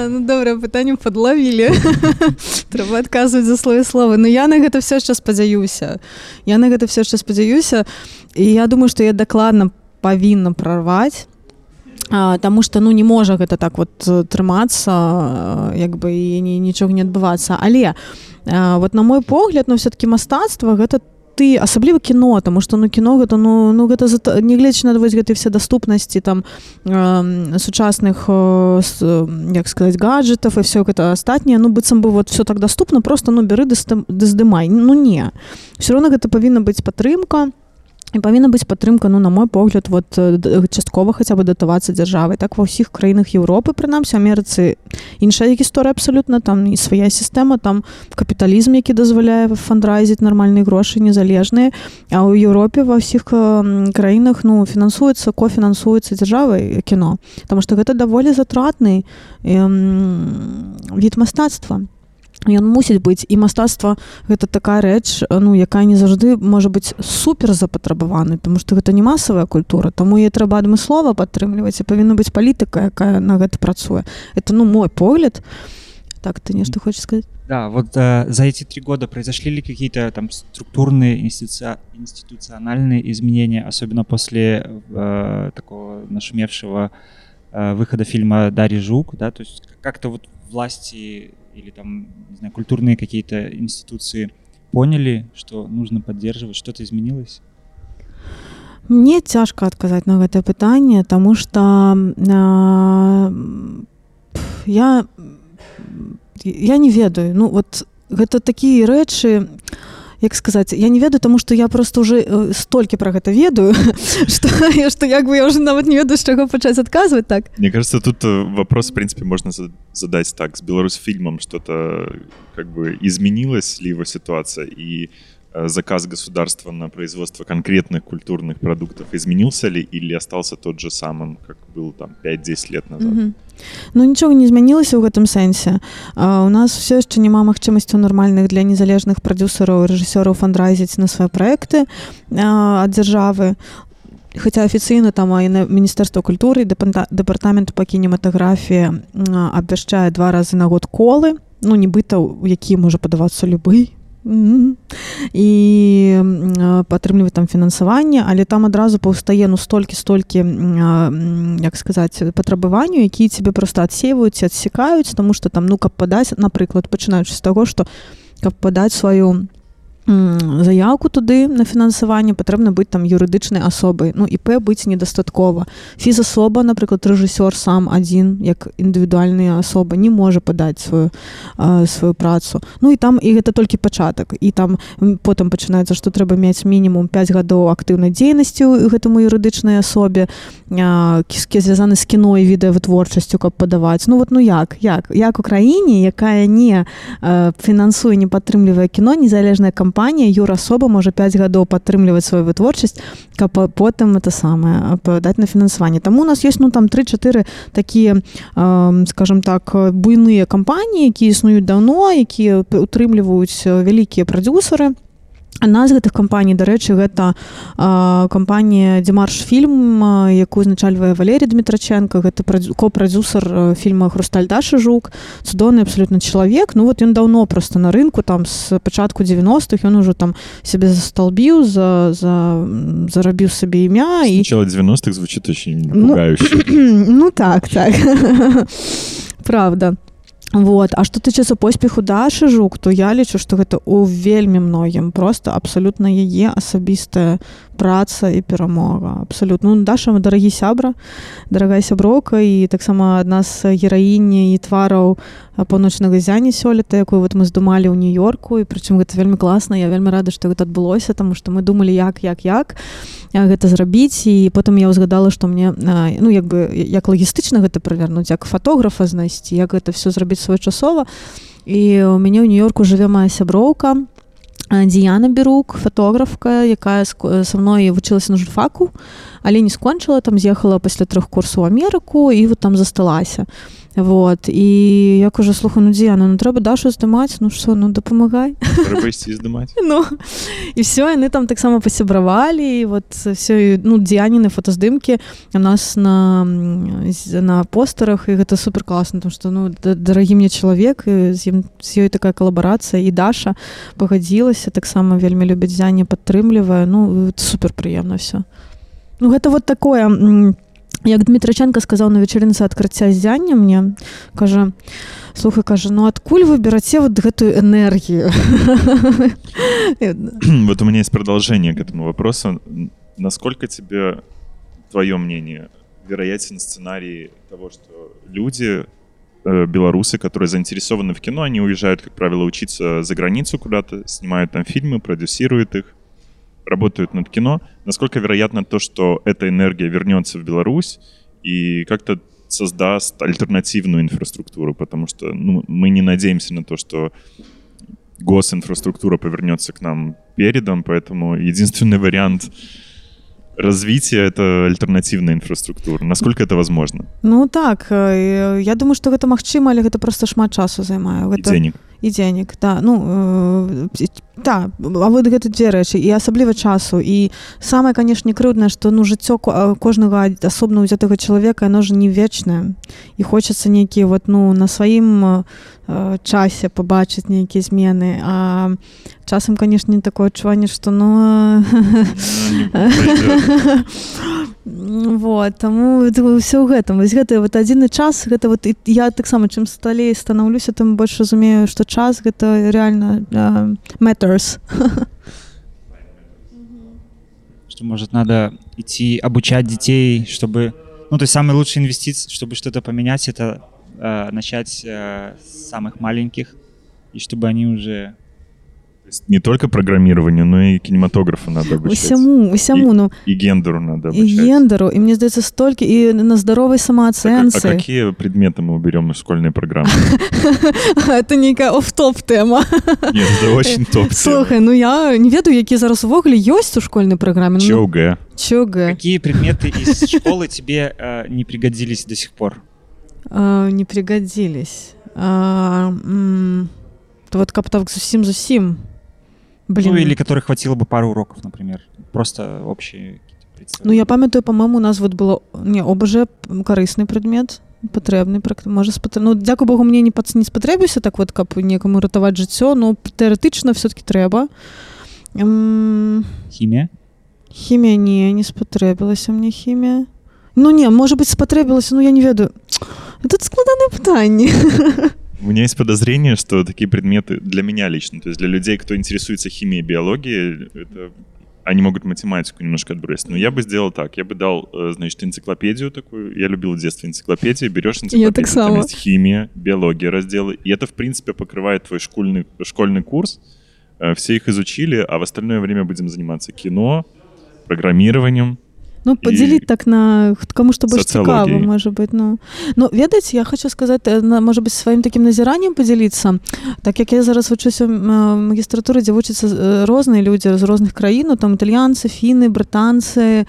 Ну добре, пытанне подловілі. Трэба адказваць за свае словы. Ну я на гэта все яшчэ спадзяюся. Я на гэта все яшчэ спадзяюся. І я думаю, што я дакладна павінна прорваць. А, Таму што ну не можа гэта так вот э, трымацца э, як бы і ні, нічога не адбывацца але а, вот на мой погляд ну все-таки мастацтва гэта ты асабліва кіно тому что ну кіно гэта ну ну гэта зата- нягледзячы на вось гэтай все даступнасці там э, сучасных э, э, як сказать гаджетов і все гэта астатняе ну быццам бы вот все так доступно просто ну бяры ды здымай ну не. Все равно гэта павінна быць падтрымка і павінна быць падтрымка ну на мой погляд вот э, часткова хаця бы датавацца дзяржавай так ва ўсіх краінах Еўропы прынамсі Амерыцы іншая гісторыя абсалютна там і свая сістэма там капіталізм які дазваляе фандрайзіць нармальныя грошы незалежныя а ў Еўропе ва ўсіх э, краінах ну фінансуецца кофінансуецца дзяржавай кіно. Таму што гэта даволі затратны эм, від мастацтва Ён мусіць быць і мастацтва гэта такая рэч ну якая не заўжды можа быць супер запатрабаваны тому что гэта не масавая культура таму е трэба адмыслова падтрымліваць і павінна быць палітыка якая на гэта працуе. Это ну мой погляд. Так ты нешта хочешь сказать Да, вот э, за эти три года произошли ли какие-то там структурные институци- институциональные изменения, особенно после э, такого нашумевшего э, выхода фильма Дарьи Жук, да, то есть как-то вот власти или там, не знаю, культурные какие-то институции поняли, что нужно поддерживать, что-то изменилось? Мне цяжка адказаць на гэтае пытанне, таму што пф, я я не ведаю ну вот гэта такія рэчы як сказаць я не ведаю тому что я просто уже э, столькі про гэта ведаю что что як бы я уже нават не ведаю з чаго пачаць адказваць так Мне кажется, тут э, вопрос, в принципе, можно за- задать так. С Беларусьфильмом что-то как бы изменилась ли его ситуация? И э, заказ государства на производство конкретных культурных продуктов изменился ли или остался тот же самым, как был там 5-10 лет назад? Мгм. Ну нічога не змянілася ў гэтым сэнсе а, у нас все яшчэ няма магчымасцяў нармальных для незалежных прадюсераў рэжысёраў фандрайзіць на свае праекты а, ад дзяржавы хаця афіцыйна там і на міністэрства культуры дэпартамент па кінематаграфіі абвяшчае два разы на год колы. Ну нібыта у які можа падавацца любы. І падтрымліваць там фінансаванне але там адразу паўстае ну столькі столькі як сказаць патрабаванню якія цябе просто адсейваюць адсекаюць тому что там ну каб падаць напрыклад пачынаючы з таго што каб падаць сваю м, заявку туды на фінансаванне патрэбна быць там юрыдычнай асобай ну іп быць недастаткова фізасоба напрыклад рэжысёр сам адзін як індывідуальная асоба не можа падаць сваю а, сваю працу ну і там і гэта толькі пачатак і там м, потым пачынаецца што трэба мець мінімум 5 гадоў актыўнай дзейнасці ў гэтаму юрыдычнай асобе кіскі звязаны з кіно і відэавытворчасцю каб падаваць ну вот ну як? Як? Як у краіне якая не э, фінансуе не падтрымлівае кіно незалежная кампанія юрасоба можа 5 гадоў падтрымліваць сваю вытворчасць каб потым это самае падаць на фінансаванне там у нас есть ну там 3-4 такія э, скажем так буйныя кампаніі якія існуюць даўно якія утрымліваюць вялікія прадюсеры Адна з гэтых кампаній дарэчы гэта а, кампанія дзімарш фільм якую узначальвае Валерій Дмітраченко гэта прадзю- копрадзюсар фільма хрусталь дашы жук цудоўны абсолютно чалавек. Ну вот ён даўно просто на рынку там з пачатку 90-х ён ужо там сябе засталбіў за, за зарабіў сабе імя і Начало 90-х звучит очень Ну, ну так так. Правда Вот. А што тычыцца поспеху Дашы жук, то я лічу, што гэта ў вельмі многім просто абсалютна яе асабістая праца і перамога абсалютно ну, Даша дарагі сябра дарагая сяброўка і таксама адна з гераіні і твараў паўночнага зяні сёлета якую вот мы здумалі ў нью-йорку і прычым гэта вельмі класна. Я вельмі рада што гэта адбылося тому што мы думалі як як як гэта зрабіць. І потым я ўзгадала што мне ну як бы як лагістычна гэта правернуць як фатографа знайсці як гэта все зрабіць своечасова. І у мяне ў нью-йорку жыве моя сяброўка Діяна Берук, фотографка, якая са мной вучылася на журфаку, але не скончыла, там з'ехала пасля трох курсаў Амерыку і вот там засталася. Вот. І я кажу, слухай, ну Діяна, ну треба Дашу здымаць, ну што, ну дапамагай. Трэба ісці здымаць. ну, і все, яны там таксама пасябравалі, вот все, ну, Діяніны фотаздымкі у нас на, на постарах, і гэта супер класна, тому што, ну, дарагі мне чалавек, з, ім, з ёй такая калабарацыя, і Даша пагадзілася, таксама вельмі любіць Зяне, падтрымлівае, ну, супер прыемна все. Ну, гэта вот такое, як Дмітраченко сказаў на вечарынцы адкрыцця зяння мне кажа слухай кажа ну адкуль вы бераце вот гэтую энергію вот у меня есть продолжение к этому вопросу. Насколько тебе твое мнение вероятен сценарий того что люди э, белорусы которые заинтересованы в кино они уезжают как правило учиться за границу куда-то снимают там фильмы продюсируют их работают над кино, насколько вероятно то, что эта энергия вернется в Беларусь и как-то создаст альтернативную инфраструктуру, потому что ну, мы не надеемся на то, что госинфраструктура повернется к нам передом, поэтому единственный вариант развития — это альтернативная инфраструктура. Насколько это возможно? Ну так, э, я думаю, что гэта магчыма, але гэта просто шмат часу займае. Гэта... И денег. І дзенег да ну э, да а вот гэта дзве рэчы і асабліва часу і самае канешне крыўднае што ну жыццё кожнага асобна ўзятага чалавека оно ж не вечнае і хочацца нейкія вот ну на сваім э, часе пабачыць нейкія змены а часам канешне такое адчуванне што ну, вот таму ўсё ў гэтым вось гэты вот адзіны час гэта вот я таксама чым сталей станаўлюся там больш разумею што час гэта реально uh, matters. Что может надо идти обучать детей чтобы ну то есть самый лучший инвестиция чтобы что-то поменять это э, начать э, с самых маленьких и чтобы они уже не только программированию, но и кинематографу надо обучать. Усяму, усяму, и, ну. И гендеру надо обучать. И гендеру, и мне кажется, столько, и на здоровой самооценке. Так, а, а какие предметы мы уберем из школьной программы? Это некая оф-топ тема. Нет, это очень топ Слухай, ну я не ведаю, які зараз увогуле ёсць у школьной программе. ЧОГ. ЧОГ. Какие предметы из школы тебе э, не пригодились до сих пор? Э, не пригодились. Э, вот каб так зусім-зусім. Блин. Ну, или которых хватило бы пару уроков, например. Просто общие Ну, я памятаю, по-моему, у нас вот было... Не, ОБЖ корыстный предмет, патрэбны можа спат... ну дзякую Богу мне не пац не спатрэбіўся так вот каб некаму ратаваць жыццё ну тэарэтычна все-таки трэба М... хімія хімія не не спатрэбілася мне хімія ну не можа быть спатрэбілася ну я не ведаю. Тут складанае пытанне У меня есть подозрение, что такие предметы для меня лично, то есть для людей, кто интересуется химией и биологией, это они могут математику немножко отбросить. Но я бы сделал так. Я бы дал, э, значит, энциклопедию такую. Я любил в детстве энциклопедию. Берешь энциклопедию, так там есть химия, биология разделы. И это, в принципе, покрывает твой школьный, школьный курс. Э, все их изучили, а в остальное время будем заниматься кино, программированием, ну подзяліць так на кому што больш цікава можа быть ну. Ну ведаеце я хочу сказаць на можа быть сваім таким назіраннем подзяліцца так як я зараз вучуся магістратуры дзе вучацца розныя людзі з розных краін там італьянцы фіны брытанцы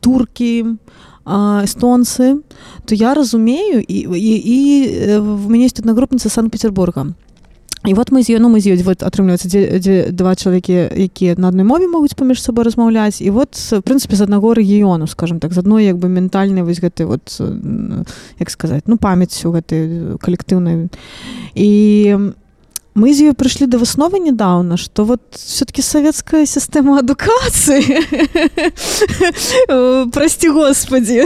туркі эстонцы то я разумею і і, і в мяне есть аднагрупніца санкт-петербурга і вот мы з ёй ну мы з ёй вот атрымліваецца дзе, дзе два чалавекі якія на адной мове могуць паміж сабой размаўляць і вот в прынцыпе з аднаго рэгіёну скажем так з адной як бы ментальнай вось гэты вот як сказаць ну памяць у гэтай калектыўнай і мы з ёй прыйшлі да высновы нядаўна што вот все-таки савецкая сістэма адукацыі Э, прости господи.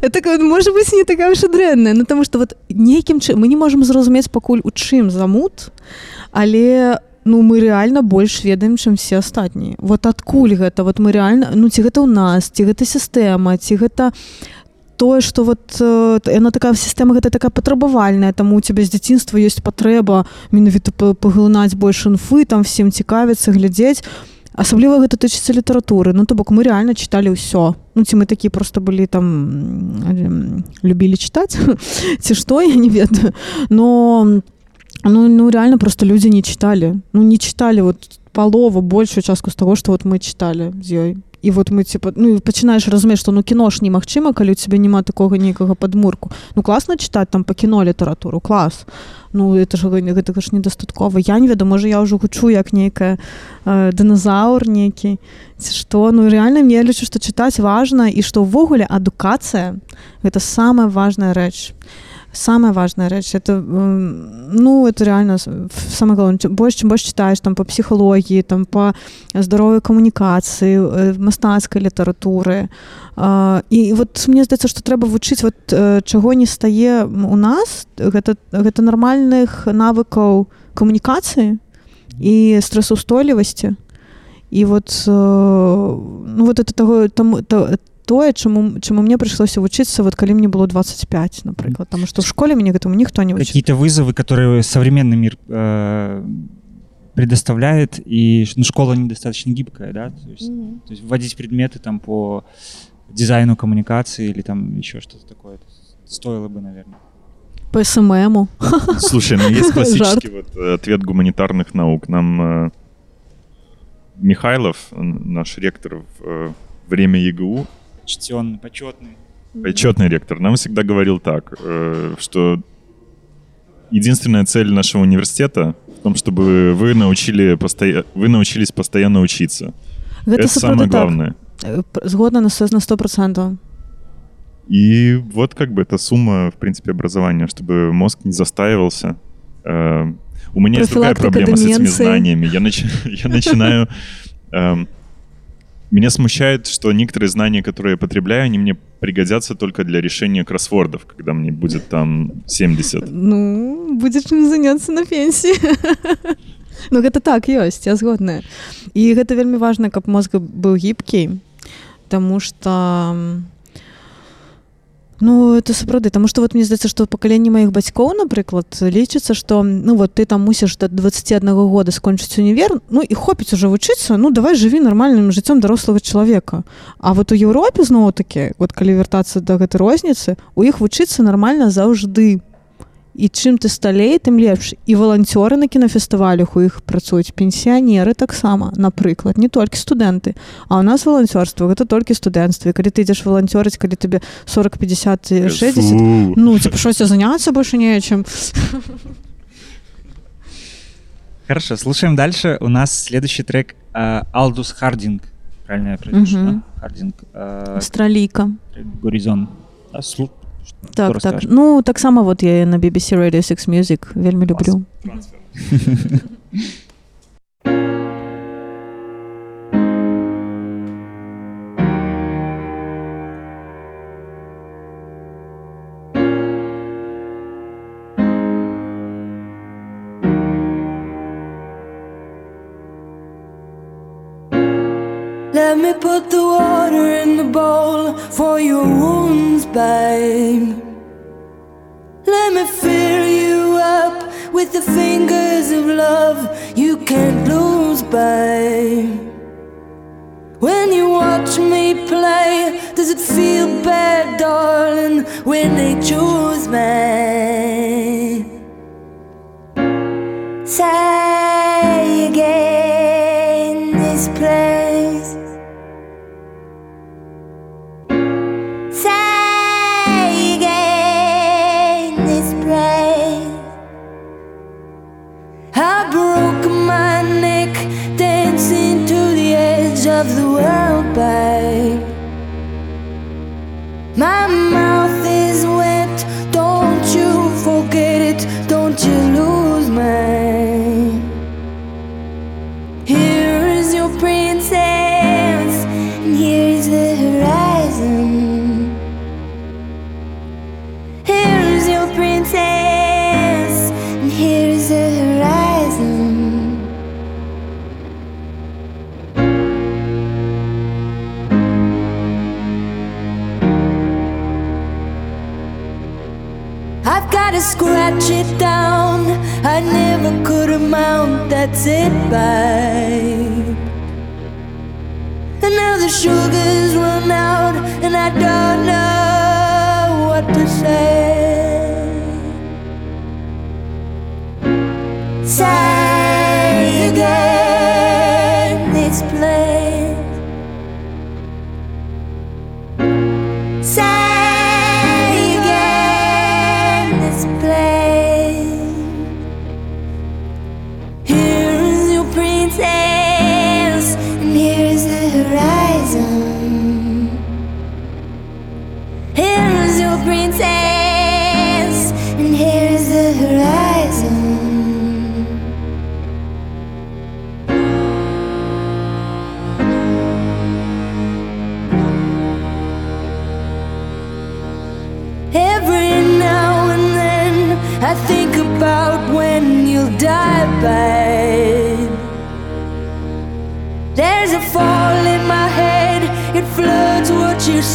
Так можа быць не такая ўжо дрэнная ну таму что вот нейкім чым мы не можемм зразумець пакуль у чым замут але ну мы реально больш ведаем чым все астатнія вот адкуль гэта? Вот мы реально ну ці гэта ў нас ці гэта сістэма ці гэта тое что вот яна такая сістэма гэта такая патрабавальная таму у цябе з дзяцінства ёсць патрэба менавіта па- паглынаць больш інфы там всем цікавіцца глядзець асабліва гэта тычыцца літаратуры ну то бок мы реально чыталі ўсё ну ці мы такі просто былі там любілі чытаць ці што я не ведаю. Но ну ну реально просто людзі не чыталі ну не чыталі вот палову большую частку з таго што вот мы чыталі з ёй і вот мы типа ну пачынаеш разумець што ну кіно ж немагчыма калі у цябе няма такога нейкага падмурку ну класна чытаць там па кіно літаратуру клас. Ну это ж гэтага ж недастаткова я не ведаю можа я ўжо гучу як нейкая э, дыназаўр нейкі ці што ну реально мне лічу што чытаць важна і што ўвогуле адукацыя гэта самая важная рэч самая важная рэч это ну это реально самое главное. Чым больш чым больш читаешь там по псіхалогіі там по здаровай камунікацыі э, мастацкай літаратуры і вот мне здаецца што трэба вучыць вот э, чаго не стае у нас гэта гэта нармальных навыкаў камунікацыі і стрэсаўстойлівасці і вот э, ну вот это таго там то, тое чаму чаму мне прыйшлося вучыцца вот калі мне было 25 напрыклад там што ў школе мяне гэтаму ніхто не вучыць Какие-то вызовы, которые современный мир э, предоставляет, и ш- ну, школа недостаточно гибкая, да? То есть, то есть вводить предметы там по дизайну коммуникации или там еще что-то такое. Стоило бы, наверное. по СММу Слушай, ну есть Жарт. классический вот э, ответ гуманитарных наук. Нам э, Михайлов, н- наш ректор в э, время ЕГУ, Почтенный, почетный. почетный ректор, нам всегда говорил так, э, что единственная цель нашего университета в том, чтобы вы научили постоя- вы научились постоянно учиться. гэта Это самое сапраўды так главное. Э, згодна на с- на сто процентов И вот как бы это сумма, в принципе, образования, чтобы мозг не застаивался. Э, У меня есть другая проблема с этими деменции. знаниями. Я, нач- я начинаю... Меня смущает, что некоторые знания, которые я потребляю, они мне пригодятся только для решения кроссвордов, когда мне будет там 70. ну будзе чым заняцца на пенсіі Ну гэта так ёсць я згодная і гэта вельмі важна каб мозг быў гібкі Таму что Ну это сапраўды тому что вот мне здаецца што пакаленне маіх бацькоў напрыклад лічыцца што ну вот ты там мусіш да 21 года скончыць універ ну і хопіць уже вучыцца ну давай жыві нармальным жыццём дарослага чалавека А вот у Еўропе зноў такі вот калі вяртацца да гэтай розніцы у іх вучыцца нармальна заўжды і чым ты сталей тым лепш і валанцёры на кінафестывалях у іх працуюць пенсіянеры таксама напрыклад не толькі студэнты а у нас валанцёрства гэта толькі студэнцтве калі ты ідзеш валанцёрыць калі тебе 40 50 і 60 Фу. ну ці прыйшлося заняцца больше нечым Хорошо, слушаем дальше. У нас следующий трек э, Алдус Хардинг. Правильно? Хардинг. Э, австралійка трек Горизон. Да, слу- что так так. ну таксама вот я на BBC Radio 6 Music вельмі люблю. Let put the water in the bowl for your wounds, babe. Let me fill you up with the fingers of love you can't lose, babe. When you watch me play, does it feel bad, darling, when they choose me? Say But. back.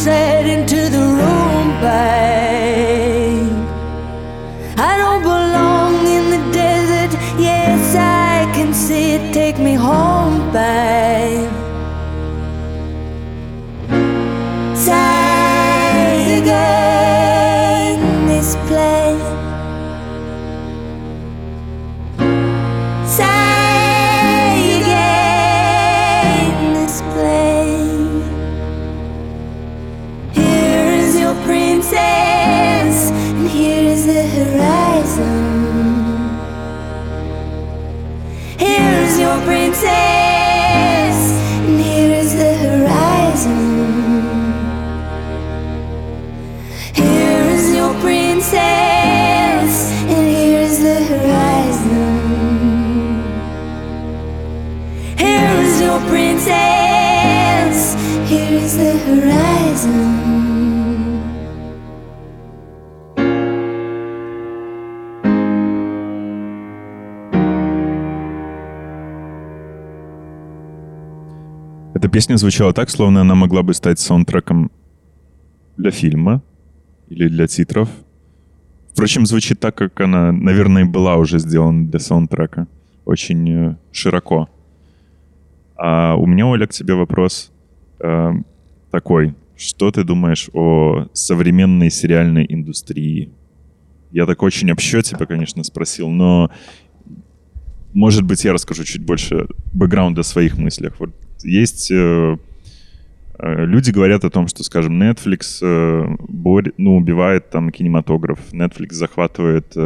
Said into the room, babe. I don't belong in the desert, yes, I can see it. Take me home, babe. Say again this place. dice. Эта песня звучала так, словно она могла бы стать саундтреком для фильма или для титров. Впрочем, звучит так, как она, наверное, была уже сделана для саундтрека. Очень э, широко. А у меня, Оля, к тебе вопрос э, такой. Что ты думаешь о современной сериальной индустрии? Я так очень общо тебя, конечно, спросил, но может быть, я расскажу чуть больше бэкграунда о своих мыслях. Вот есть э, э, люди говорят о том, что, скажем, Netflix э, бор- ну, убивает там кинематограф, Netflix захватывает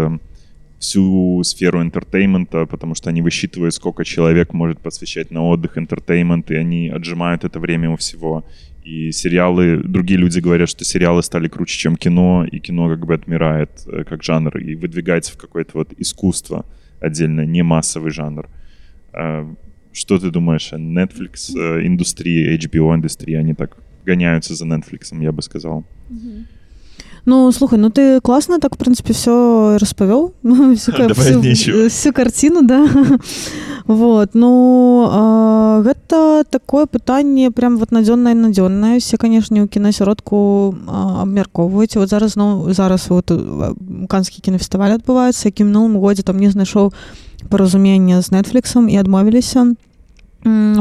всю сферу интертеймента, потому что они высчитывают, сколько человек может посвящать на отдых интертеймент, и они отжимают это время у всего. И сериалы, другие люди говорят, что сериалы стали круче, чем кино, и кино как бы отмирает как жанр и выдвигается в какое-то вот искусство отдельно, не массовый жанр. Что ты думаешь о Netflix э, индустрии, HBO индустрии? Они так гоняются за Netflix, я бы сказал. Ну, слухай, ну ты классно так, в принципе, все расповел, всю, Давай всю, картину, да. Вот, ну, а, гэта такое пытанне прям вот надзённае надзённае все канешне ў кінасяродку а, абмяркоўваюць вот зараз ну зараз вот а, канскі кінафестываль адбываецца які мінулым годзе там не знайшоў паразумення з нетфліксом і адмовіліся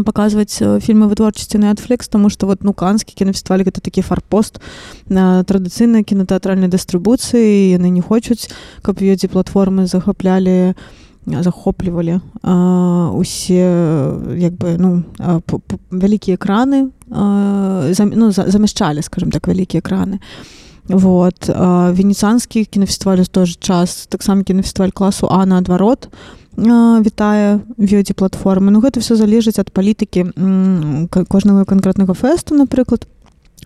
паказваць э, фільмы вытворчасці Netflix тому что вот ну канскі кінафестываль гэта такі фарпост на традыцыйнай кінатэатральнай дыстрыбуцыі яны не хочуць каб ведзе платформы захаплялі захоплівалі а, усе як бы ну вялікія экраны зам, ну, за, замяшчалі скажем так вялікія экраны. Вот а, венецанскі кінафестываль у той же час таксама кінафестываль класу а наадварот вітае вёдзе платформы Ну гэта все залежыць ад палітыкі кожнага канкрэтнага фэсту напрыклад.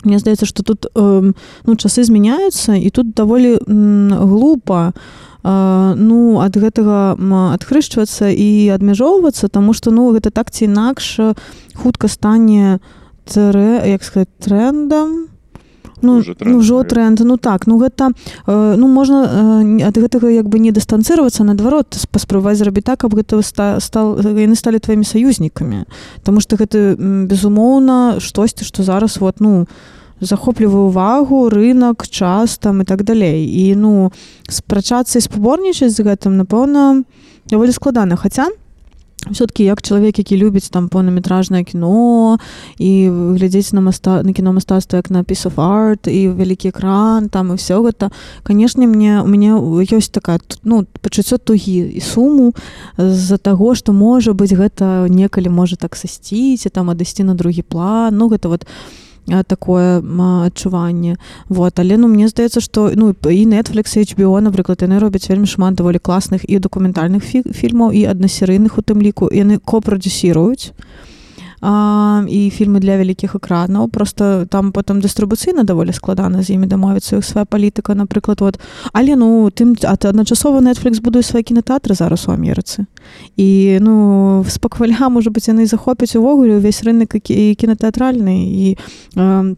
Мне здаецца што тут ну часы змяняюцца і тут даволі а, ну ад гэтага адхрышчвацца і адмяжоўвацца тому что ну гэта так ці інакш хутка стане трэ, як сказать трендам ну Ужо тренд, ну, ўжо наверное. тренд. Ну так ну гэта э, ну можна э, ад гэтага як бы не дыстанцыравацца наадварот паспрабаваць зрабіць так каб гэта ста, стал яны сталі тваімі саюзнікамі. Таму што гэта безумоўна штосьці што зараз вот ну захоплівае ўвагу рынок час там і так далей. І ну спрачацца і спаборнічаць з гэтым напэўна даволі складана. Хаця все-таки як чалавек які любіць там поўнаметражнае кіно і глядзець на маста на кіно мастацтва як на piece of art і вялікі экран там і все гэта канешне мне у мяне ёсць такая ну пачуццё тугі і суму з-за таго што можа быць гэта некалі можа так сасціць і там адысці на другі план. Ну гэта вот. а, такое м, адчуванне вот. Але ну мне здаецца што ну і Netflix HBO напрыклад яны робяць вельмі шмат даволі класных і дакументальных фі фільмаў і аднасерыйных у тым ліку яны копрадюсіруюць а, і фільмы для вялікіх экранаў просто там потым дыстрыбуцыйна даволі складана з імі дамовіцца іх свая палітыка напрыклад вот але ну тым ад- адначасова Netflix будуе свае кінотэатры зараз у Амерыцы і ну спакваля можа быць яны захопяць увогуле ўвесь рынок і кі- і кінотэатральны і э,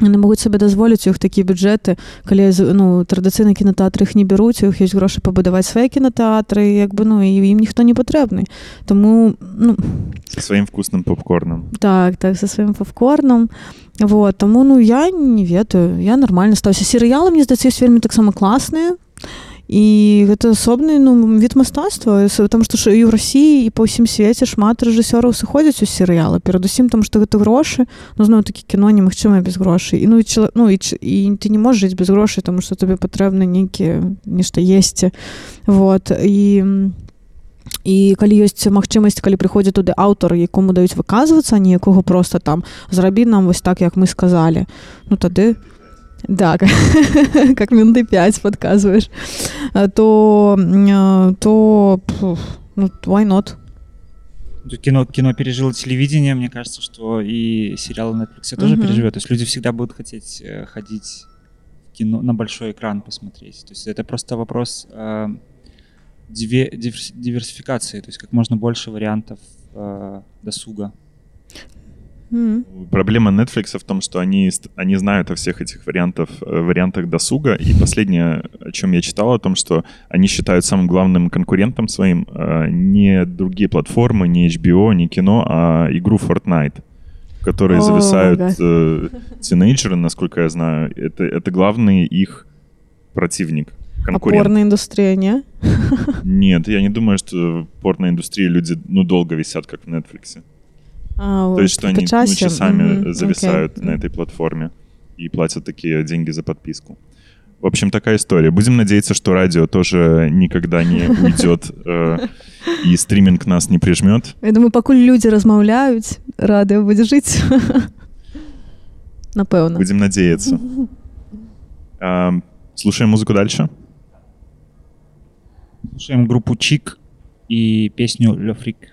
яны могуць сабе дазволіць у іх такія бюджэты калі ну традыцыйна кінотэатры іх не бяруць у іх ёсць грошы пабудаваць свае кінотэатры як бы ну і ім ніхто не патрэбны тому ну своим вкусным попкорном. так так со сваім папкорном вот таму ну я не ведаю я нормально стаўся серыялы мне здаецца ёсць вельмі таксама класныя і гэта асобны ну від мастацтва что ж і ў рассіі і па ўсім свеце шмат рэжысёраў сыходзяць у серыялы перадусім там што гэта грошы ну зноў такі кіно немагчыма без грошай і ну і чала- ну і, і ты не можаш жыць без грошай тому что табе патрэбна нейкія нешта есці вот. І і калі ёсць магчымасць калі прыходзіць туды аўтар якому даюць выказвацца а не якога просто там зрабі нам вось так як мы сказалі ну тады да как, как минуты 5 подказваешь А, то м, то ну why not Кино, кино пережило телевидение, мне кажется, что и сериалы Netflix тоже Мгм. переживет. То есть люди всегда будут хотеть э, ходить в кино на большой экран посмотреть. То есть это просто вопрос э, диве- диверс- диверсификации, то есть как можно больше вариантов э, досуга. М. Проблема Netflix в том, что они, они знают о всех этих вариантов, э, вариантах досуга. И последнее, о чем я читал, о том, что они считают самым главным конкурентом своим э, не другие платформы, не HBO, не кино, а игру Fortnite, в которой О, зависают э, тинейджеры, насколько я знаю. Это, это главный их противник. Конкурент. опорная индустрия не Нет, я не думаю, что в порной индустрии люди ну, долго висят, как в Netflix. а, То есть, что по они ну, часе? часами Мгм, зависают окей. на этой платформе и платят такие деньги за подписку. В общем, такая история. Будем надеяться, что радио тоже никогда не уйдет э, и стриминг нас не прижмет. Я думаю пакуль людзі размаўляюць радыё будзе жыць напэўна Будем надеяться. А, Слушаем музыку дальше. Слушаем группу Чик и песню «Ле Фрик».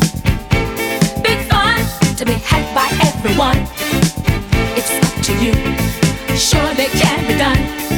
everyone. It's up to you. Surely can be done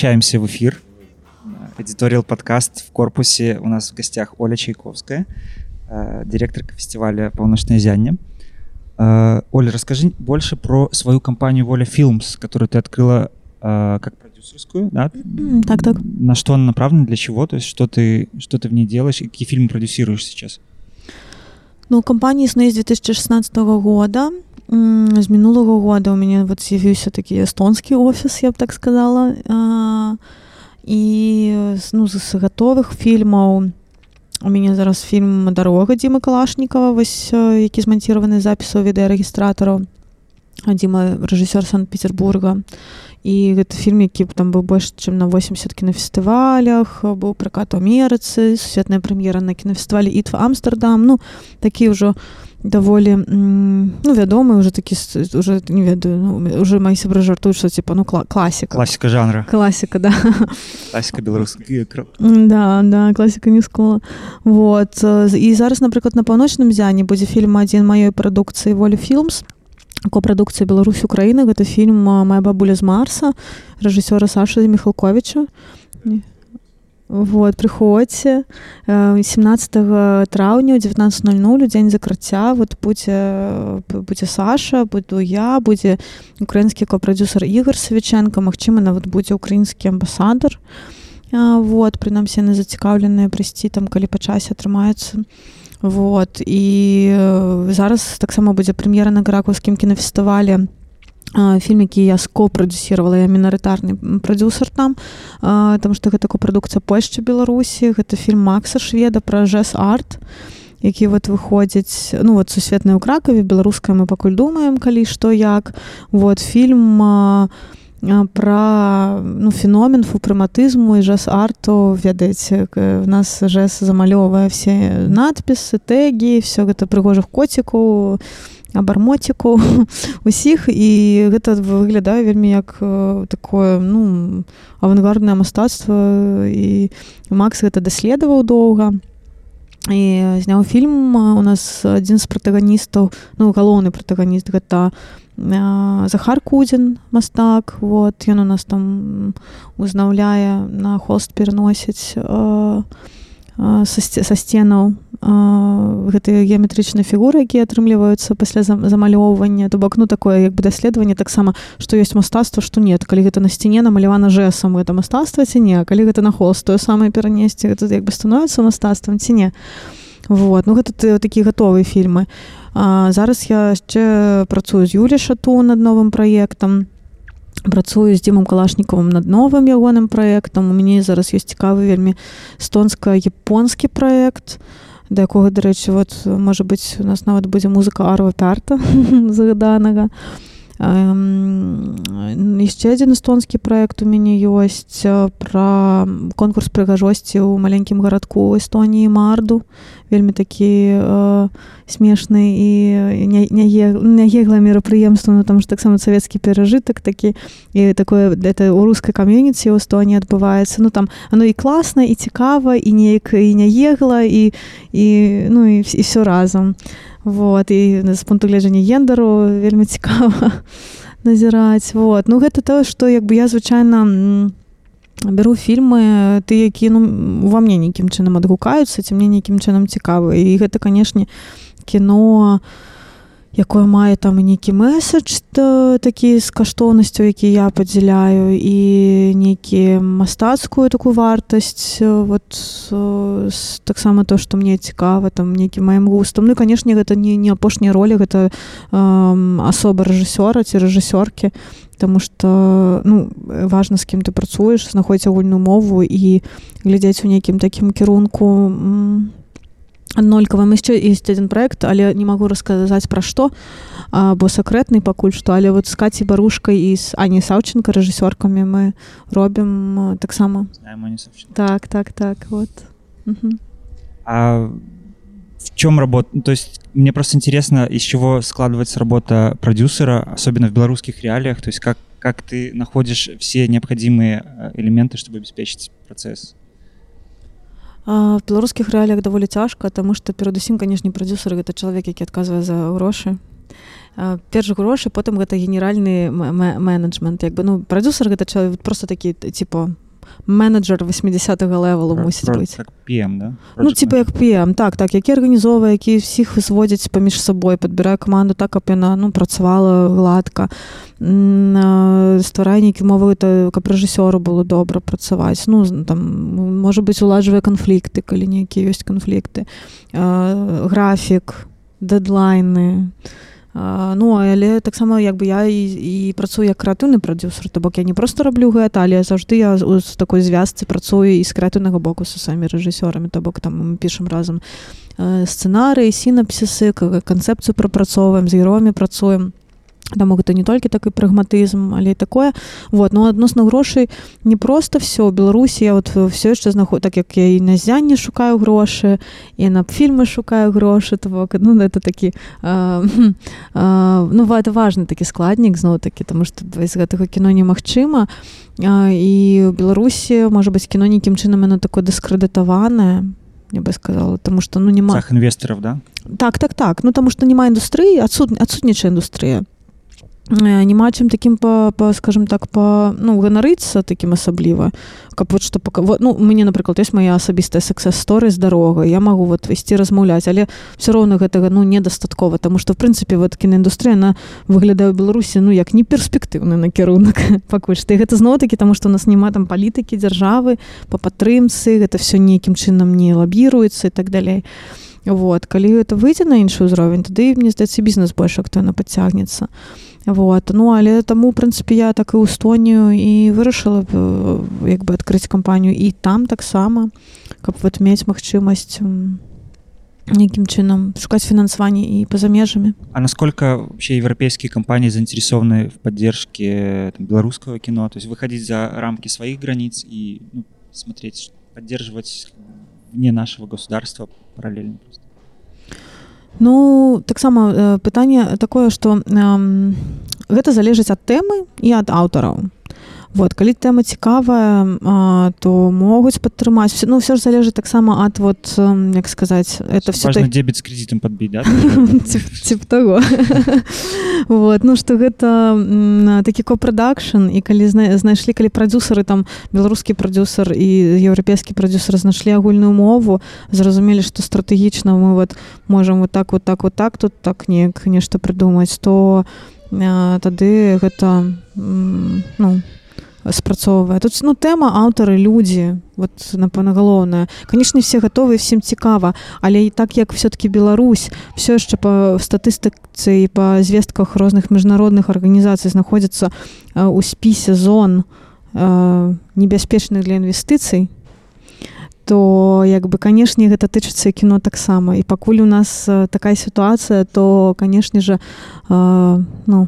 Возвращаемся в эфир. Эдиториал подкаст в корпусе. У нас в гостях Оля Чайковская, э, директорка фестиваля «Полночное зяние». Э, Оля, расскажи больше про свою компанию «Воля Films, которую ты открыла э, как продюсерскую, да? М, Так, так. На что она направлена, для чего? То есть что ты, что ты в ней делаешь и какие фильмы продюсируешь сейчас? Ну, кампанія існує з 2016 года. З минулого года у мене вот з'явився такий естонський офіс, я б так сказала. А, І ну, з готових фільмів у мене зараз фільм Дорога Діми Калашнікова, ось, е, який змонтований з запису відеорегістратора. А Діма рэжысёр Санкт-Петербурга. І гэта фільм, які там быў больш чым на 80 кінафестывалях, быў пракат у Амерыцы, сусветная прэм'ера на кінафестывалі Ітва Амстердам. Ну, такі ўжо даволі ну вядомы уже такі уже не ведаю ну, уже мои сябры жартуюць что типа ну кла класіка Классика жанра. класіка да Классика белорусская. М, да да класіка не скола вот э, і зараз напрыклад на паўночным зяне будзе фільм адзін маёй прадукцыі волі філмс копрадукцыя Беларусь Украіны гэта фільм а, моя бабуля з марса рэжысёра Саша Михалковича. Вот, прыходзьце Э, 17 траўня ў 19:00 дзень закрыцця вот будзе будзе Саша буду я будзе украінскі копрадюсер Ігор Савіченко Магчыма нават будзе украінскі амбасадар вот прынамсі яны зацікаўленыя прыйсці там калі па часе атрымаецца вот і э, зараз таксама будзе прэм'ера на гаракаўскім кінафестывалі а, фільм які я скопрадюсировала я мінарытарны прадюсер там. Там што гэта копрадукцыя Польшчы Беларусі гэта фільм Макса шведа пра жэс арт які вот выходзіць ну вот сусветная ў кракаве беларуская мы пакуль думаем калі што як вот фільм пра ну феномен фупрыматызму і жэс арту ведаеце у нас жэс замалёвае все надпісы тэгі все гэта прыгожых коцікаў абармотіку усіх. І гэта выглядае вельмі як э, такое ну авангарднае мастацтва. І Макс гэта даследаваў доўга. І зняў фільм у нас адзін з пратаганістаў ну галоўны пратаганіст гэта Захар Кудзін мастак. Вот ён у нас там узнаўляе на холст пераносіць а, са, сце- са сценаў гэтыя геаметрычныя фігуры якія атрымліваюцца пасля зам- замалёўвання то бок ну такое як бы даследаванне таксама што ёсць мастацтва што нет. Калі гэта на сцяне намалявана жэсам гэта мастацтва ці не калі гэта на холст тое самае перанесці гэта як бы становіцца мастацтвам ці не вот ну гэта ты такі гатовыя фільмы а, зараз я яшчэ працую з Юлі шату над новым праектам працую з дзімам калашнікавым над новым ягоным праектам у мяне зараз ёсць цікавы вельмі эстонска-японскі праект да якога дарэчы вот можа быць у нас нават будзе музыка арва пярта загаданага яшчэ адзін эстонскі праект у мяне ёсць э, пра конкурс прыгажосці ў маленькім гарадку Эстоніі марду. Вельмі такі э, смешны і няеглае мерапрыемства ну там ж таксама савецкі перажытак такі і такое это у рускай кам'юніці ў Эстоніі адбываецца ну там оно і класна і цікава і неяк і няегла і і ну і, і все разам вот і з пункту гледжання гендару вельмі цікава назіраць вот. Ну гэта тое што як бы я звычайна бяру фільмы ты які ну ува мне нейкім чынам адгукаюцца ці мне нейкім чынам цікавы і гэта канешне кіно якое мае там і нейкі месседж та, такі з каштоўнасцю які я падзяляю і нейкі мастацкую такую вартасць э, вот э, таксама то што мне цікава там нейкім маім густам. Ну і, канешне гэта не не апошняя роля гэта эм, асоба рэжысёра ці рэжысёркі Таму што ну важна з кім ты працуеш знаходзіць агульную мову і глядзець у нейкім такім кірунку аднолькавым яшчэ ёсць адзін проект але не магу расказаць пра што а, бо сакрэтны пакуль што але вот з каці барушкай і з ані саўчынка рэжысёркамі мы робім а, таксама так так так вот Мгм. А в чем работа? Ну, то есть мне просто интересно, из чего складывается работа продюсера, особенно в белорусских реалиях. То есть как, как ты находишь все необходимые э, элементы, чтобы обеспечить процесс? В беларускіх рэаліях даволі цяжка таму што перадусім канешне прадюсер гэта чалавек які адказвае за грошы перш грошы потым гэта генеральны менеджмент як бы ну прадюсер гэта чалавек просто такі типа менеджер 80-го левелу Про- мусіць про- быць Как PM, да? Ну, типа як PM, так, так, які арганізоўвае, які всіх зводзяць паміж сабой, падбірае каманду так, каб яна ну, працавала гладка, М, а, стварае нейкі мовы, то, каб рэжысёру было добра працаваць. Ну, там, можа быць, уладжвае канфлікты, калі нейкія ёсць канфлікты. А, графік, дэдлайны, А, ну але таксама як бы я і, і працую як крэатыўны прадюсер то бок я не просто раблю гэта але заўжды я з- такой звязцы працую і з крэатыўнага боку са самі рэжысёрамі. То бок там мы пішам разам э, сцэнарыі сінапсісы канцэпцыю прапрацоўваем з героямі працуем Таму гэта не толькі такі прагматызм але і такое. Вот ну адносна грошай не просто все ў беларусі я вот все яшчэ знаход так як я і на зянне шукаю грошы і на фільмы шукаю грошы то бок ну это такі а, а, ну это важны такі складнік зноў такі тому что без гэтага кіно немагчыма і ў беларусі можа быць кіно нейкім чынам яно такое дыскрэдытаванае я бы сказала тому что ну няма Сах инвесторов, да? так так так. Ну тому что няма індустрыі адсут адсутнічае індустрыя Э, няма чым таким по, по скажем так по ну ганарыцца таким асабліва каб вот что пока вот, ну у мяне напрыклад есть моя асабістая сексес сторы з дарога я могу вот весці размаўляць але все роўна гэтага ну недастаткова тому что в прынцыпе вот кінаіндустрыя на выглядае ў беларусі ну як не перспектыўны накірунак пакуль што гэта зноў такі тому что у нас няма там палітыкі дзяржавы по падтрымцы гэта все нейкім чынам не лабіруецца і так далей вот калі это выйдзе на іншы ўзровень тады мне здаецца бізнес больш актыўна падцягнецца вот ну але таму прынцыпе я так і ў стонію і вырашыла б, э, як бы адкрыць кампанію і там таксама каб вот мець магчымасць м, нейкім чынам шукаць фінансаванне і па-за межамі А насколько вообще европейские компании заинтересованы в поддержке там, белорусского кино? То есть выходить за рамки своих границ и ну, смотреть, поддерживать вне нашего государства параллельно просто. Ну таксама э, пытанне такое што эм, гэта залежыць ад тэмы і ад аўтараў вот калі тэма цікавая а, то могуць падтрымаць. Ну все ж залежыць таксама ад вот як сказаць это все Важно дебет с кредитом подбить, да? тип того. Вот ну что гэта такі копрадакшн і калі зна- знайшлі калі прадюсеры там беларускі прадюсер і еўрапейскі прадюсер знайшлі агульную мову зразумелі што стратэгічна мы вот можам вот так вот так вот так тут так неяк нешта прыдумаць то тады гэта ну спрацоўвае. Тут ну тэма аўтары людзі вот напэўна галоўная. Канешне все гатовы всем цікава але і так як все-таки Беларусь все яшчэ по статыстыцы і па звестках розных міжнародных арганізацый знаходзіцца э, у спісе зон э, небяспечных для інвестыцый то як бы канешне гэта тычыцца кіно таксама. І пакуль у нас э, такая сітуацыя то канешне же э, ну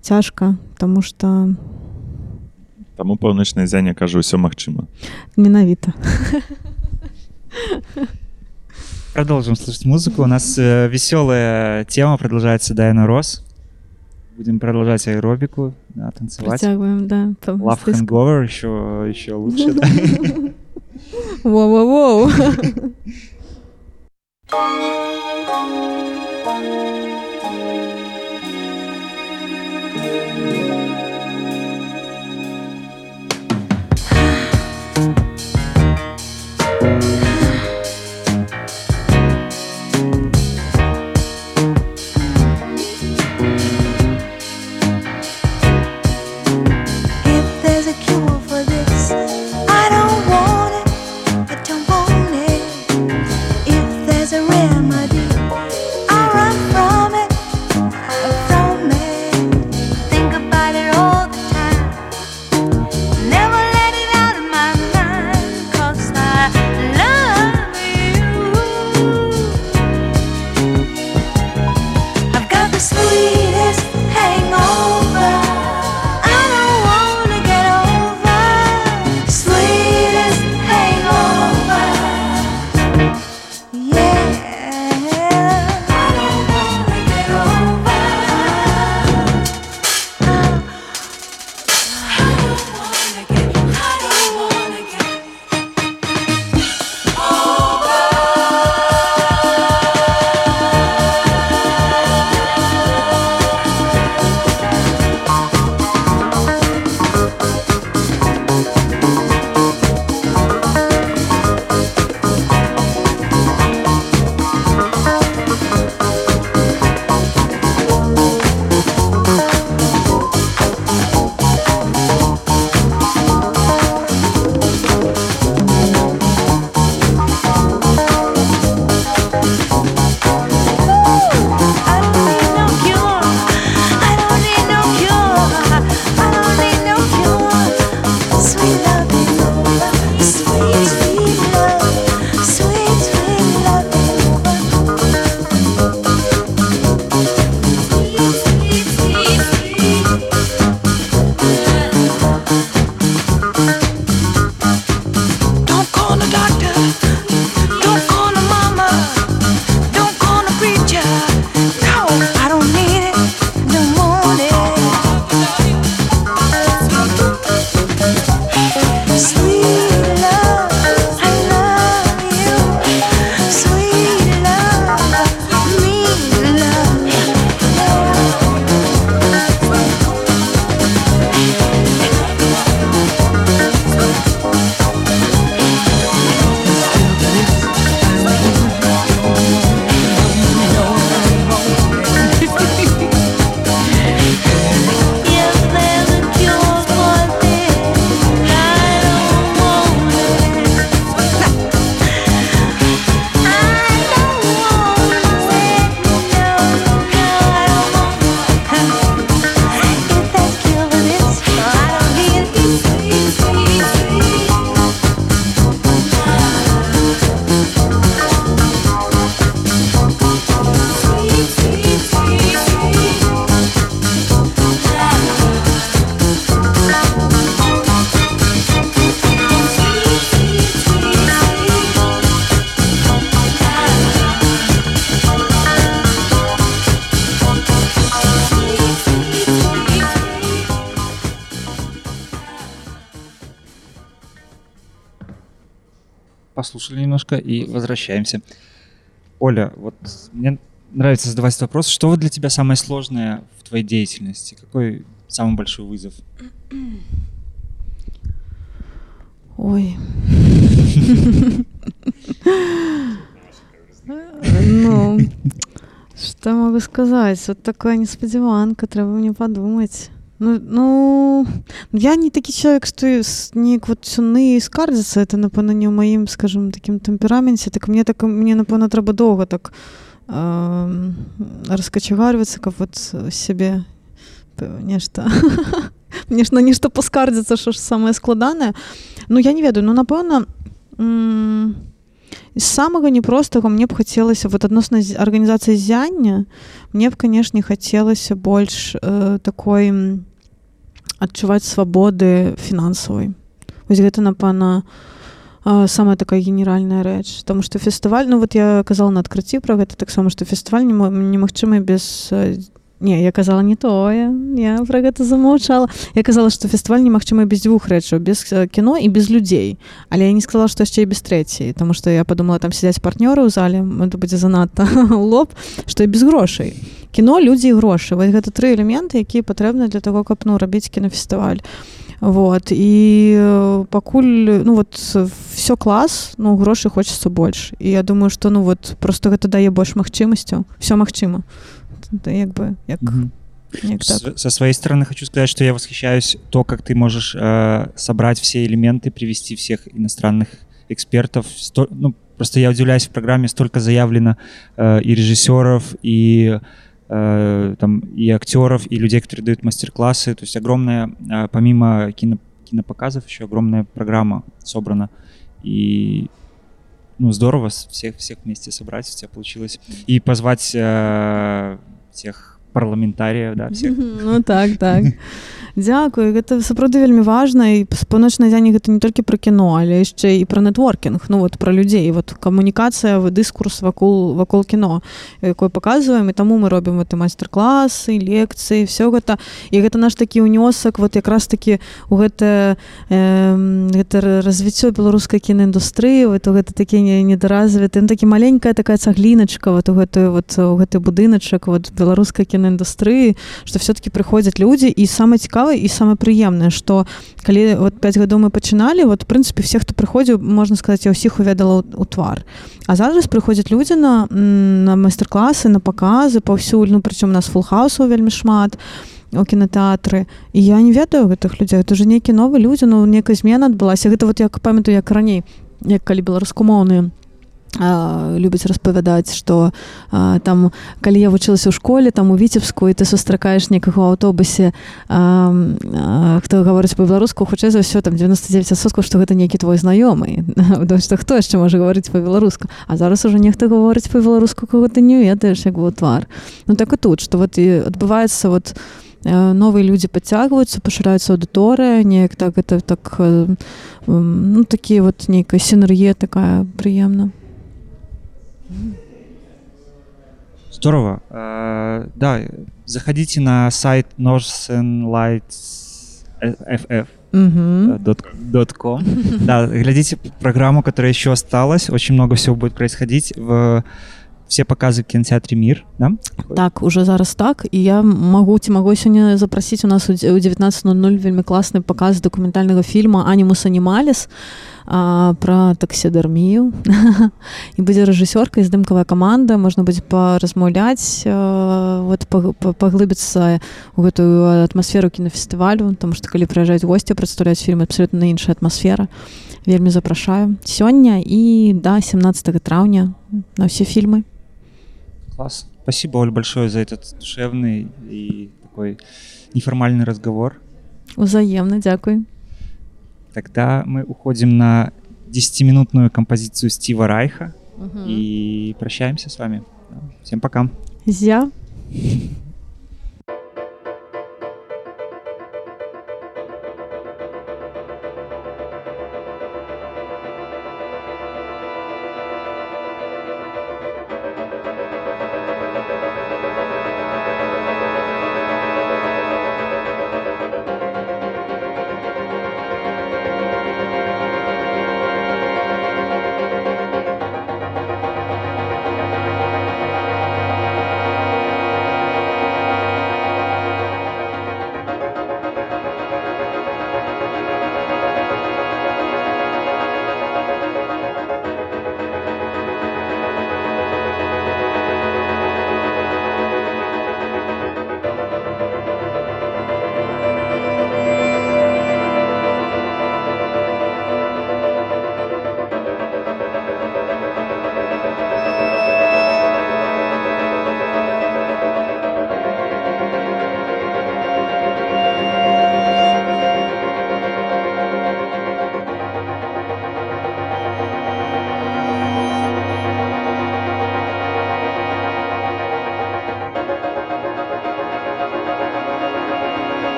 цяжка тому что Таму паўночная зяня кажа ўсё магчыма менавіта Продолжим слушать музыку. У нас веселая тема продолжается Дайна Рос. Будем продолжать аэробику, да, танцевать. працягваем да па Love мастацку. Hangover еще, еще лучше. да. Воу-воу-воу. Немножко и возвращаемся. Оля, вот мне нравится задавать вопрос. Что вот для тебя самое сложное в твоей деятельности? Какой самый большой вызов? Ой. Ну, что я могу сказать? Вот такая несподіванка, треба мені подумать. Ну, ну, я не такий чоловік, що с- не вот і скардиться, це, напевно, не в моїм, скажімо, таким темпераменті. Так мені, так, мені напевно, треба довго так э, раскочегариваться, как вот себе нешта. Нешта, нешта поскардзіцца, що ж самае складанае. Ну, я не ведаю, ну, напэўна, м, з самага непростага мне б хацелася вот адносна з арганізацыі зяння мне б канешне хацелася больш э, такой м, адчуваць свабоды фінансавай вось гэта напэўна а, самая такая генеральная рэч тому что фестываль ну вот я казала на адкрыцці пра гэта таксама што фестываль нема- немагчымы без э, не я казала не тое я пра гэта замаўчала. Я казала што фестываль немагчымы без дзвюх рэчаў без э, кіно і без людзей. Але я не сказала што яшчэ і без трэцяй тому что я подумала там сядзяць партнёры ў зале это будзе занадта лоб што і без грошай. Кіно людзі і грошы. Вось гэта тры элементы якія патрэбны для того каб ну рабіць кінафестываль вот і э, пакуль ну вот все клас ну грошай хочется больш. І я думаю что ну вот просто гэта дае больш магчымасцяў. Все магчыма да, як так. Со своей стороны хочу сказать, что я восхищаюсь то, как ты можешь э, собрать все элементы, привести всех иностранных экспертов. Сто- ну, просто я удивляюсь, в программе столько заявлено э, и режиссеров, и э, там и актеров, и людей, которые дают мастер-классы. То есть огромная, э, помимо кино, кинопоказов, еще огромная программа собрана. И ну, здорово всех, всех вместе собрать, у тебя получилось. И позвать э, всех парламентариев, да, всех. Ну так, так. Дзякую, гэта сапраўды вельмі важна і споначнай дзяні гэта не толькі пра кіно, але яшчэ і пра нетворкінг, ну вот пра людзей, вот камунікацыя, дыскурс вакол вакол кіно, якое паказваем і таму мы робім гэты майстар-класы, лекцыі, все гэта. І гэта наш такі ўнёсак вот якраз такі у гэта э, гэта развіццё беларускай кінаіндустрыі, вот гэта такі не- недаразвіты, ну, такі маленькая такая цагліначка вот у гэты вот у гэты будыначак вот беларускай кінаіндустрыі, што все-таки прыходзяць людзі. І самае цікавае і самае прыемнае што калі вот 5 гадоў мы пачыналі вот прынцыпе все хто прыходзіў можна сказаць я ўсіх уведала у твар а зараз прыходзяць людзі на на майстар-класы на паказы паўсюль ну прычым у нас фулхаусаў вельмі шмат у кінотэатры і я не ведаю гэтых людзей это уже нейкі новы людзі ну некая змена адбылася гэта вот як памятаю як раней як калі беларускамоўныя любяць распавядаць што а, там калі я вучылася ў школе там у віцебску і ты сустракаеш некага аўтобусе хто гаворыць па-беларуску хутчэй за ўсё там 99соткаў што гэта нейкі твой знаёмы. Што хто яшчэ можа гаварыць па-беларуску? А зараз уже нехта гаворыць па-беларуску кого ты не ведаеш як бы ў твар. Ну так і тут што вот і адбываецца вот э, новыя людзі падцягваюцца пашыраюцца аўдыторыя неяк так это так ну такі вот нейкая сінергія такая прыемна Здорово. Э, Да, заходите на сайт Northern Lights FF. Мгм. dot- dot com. Да, глядите программу, которая еще осталась. Очень много всего будет происходить. В все показы в кинотеатре Мир, да? Так уже зараз так і я магу ці магу сёння запрасіць у нас у дзе- у 19:00 вельмі класны паказ дакументальнага фільма анімус анімаліс а, пра таксідэрмію і будзе рэжысёрка і здымкавая каманда можна будзе паразмаўляць а, вот паг- па- паглыбіцца у гэтую атмасферу кінафестывалю там што калі прыязджаюць госці прадстаўляць фільм абсолютно іншая атмасфера вельмі запрашаю сёння і да 17 траўня на ўсе фільмы Класс. Спасибо, Оль, большое за этот душевный и такой неформальный разговор. узаемна дзякуй Тогда мы уходим на 10-минутную композицию Стива Райха Мгм. и прощаемся с вами. Всем пока. Зя. Thank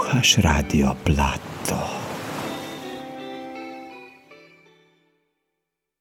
Poslušaš radio plat.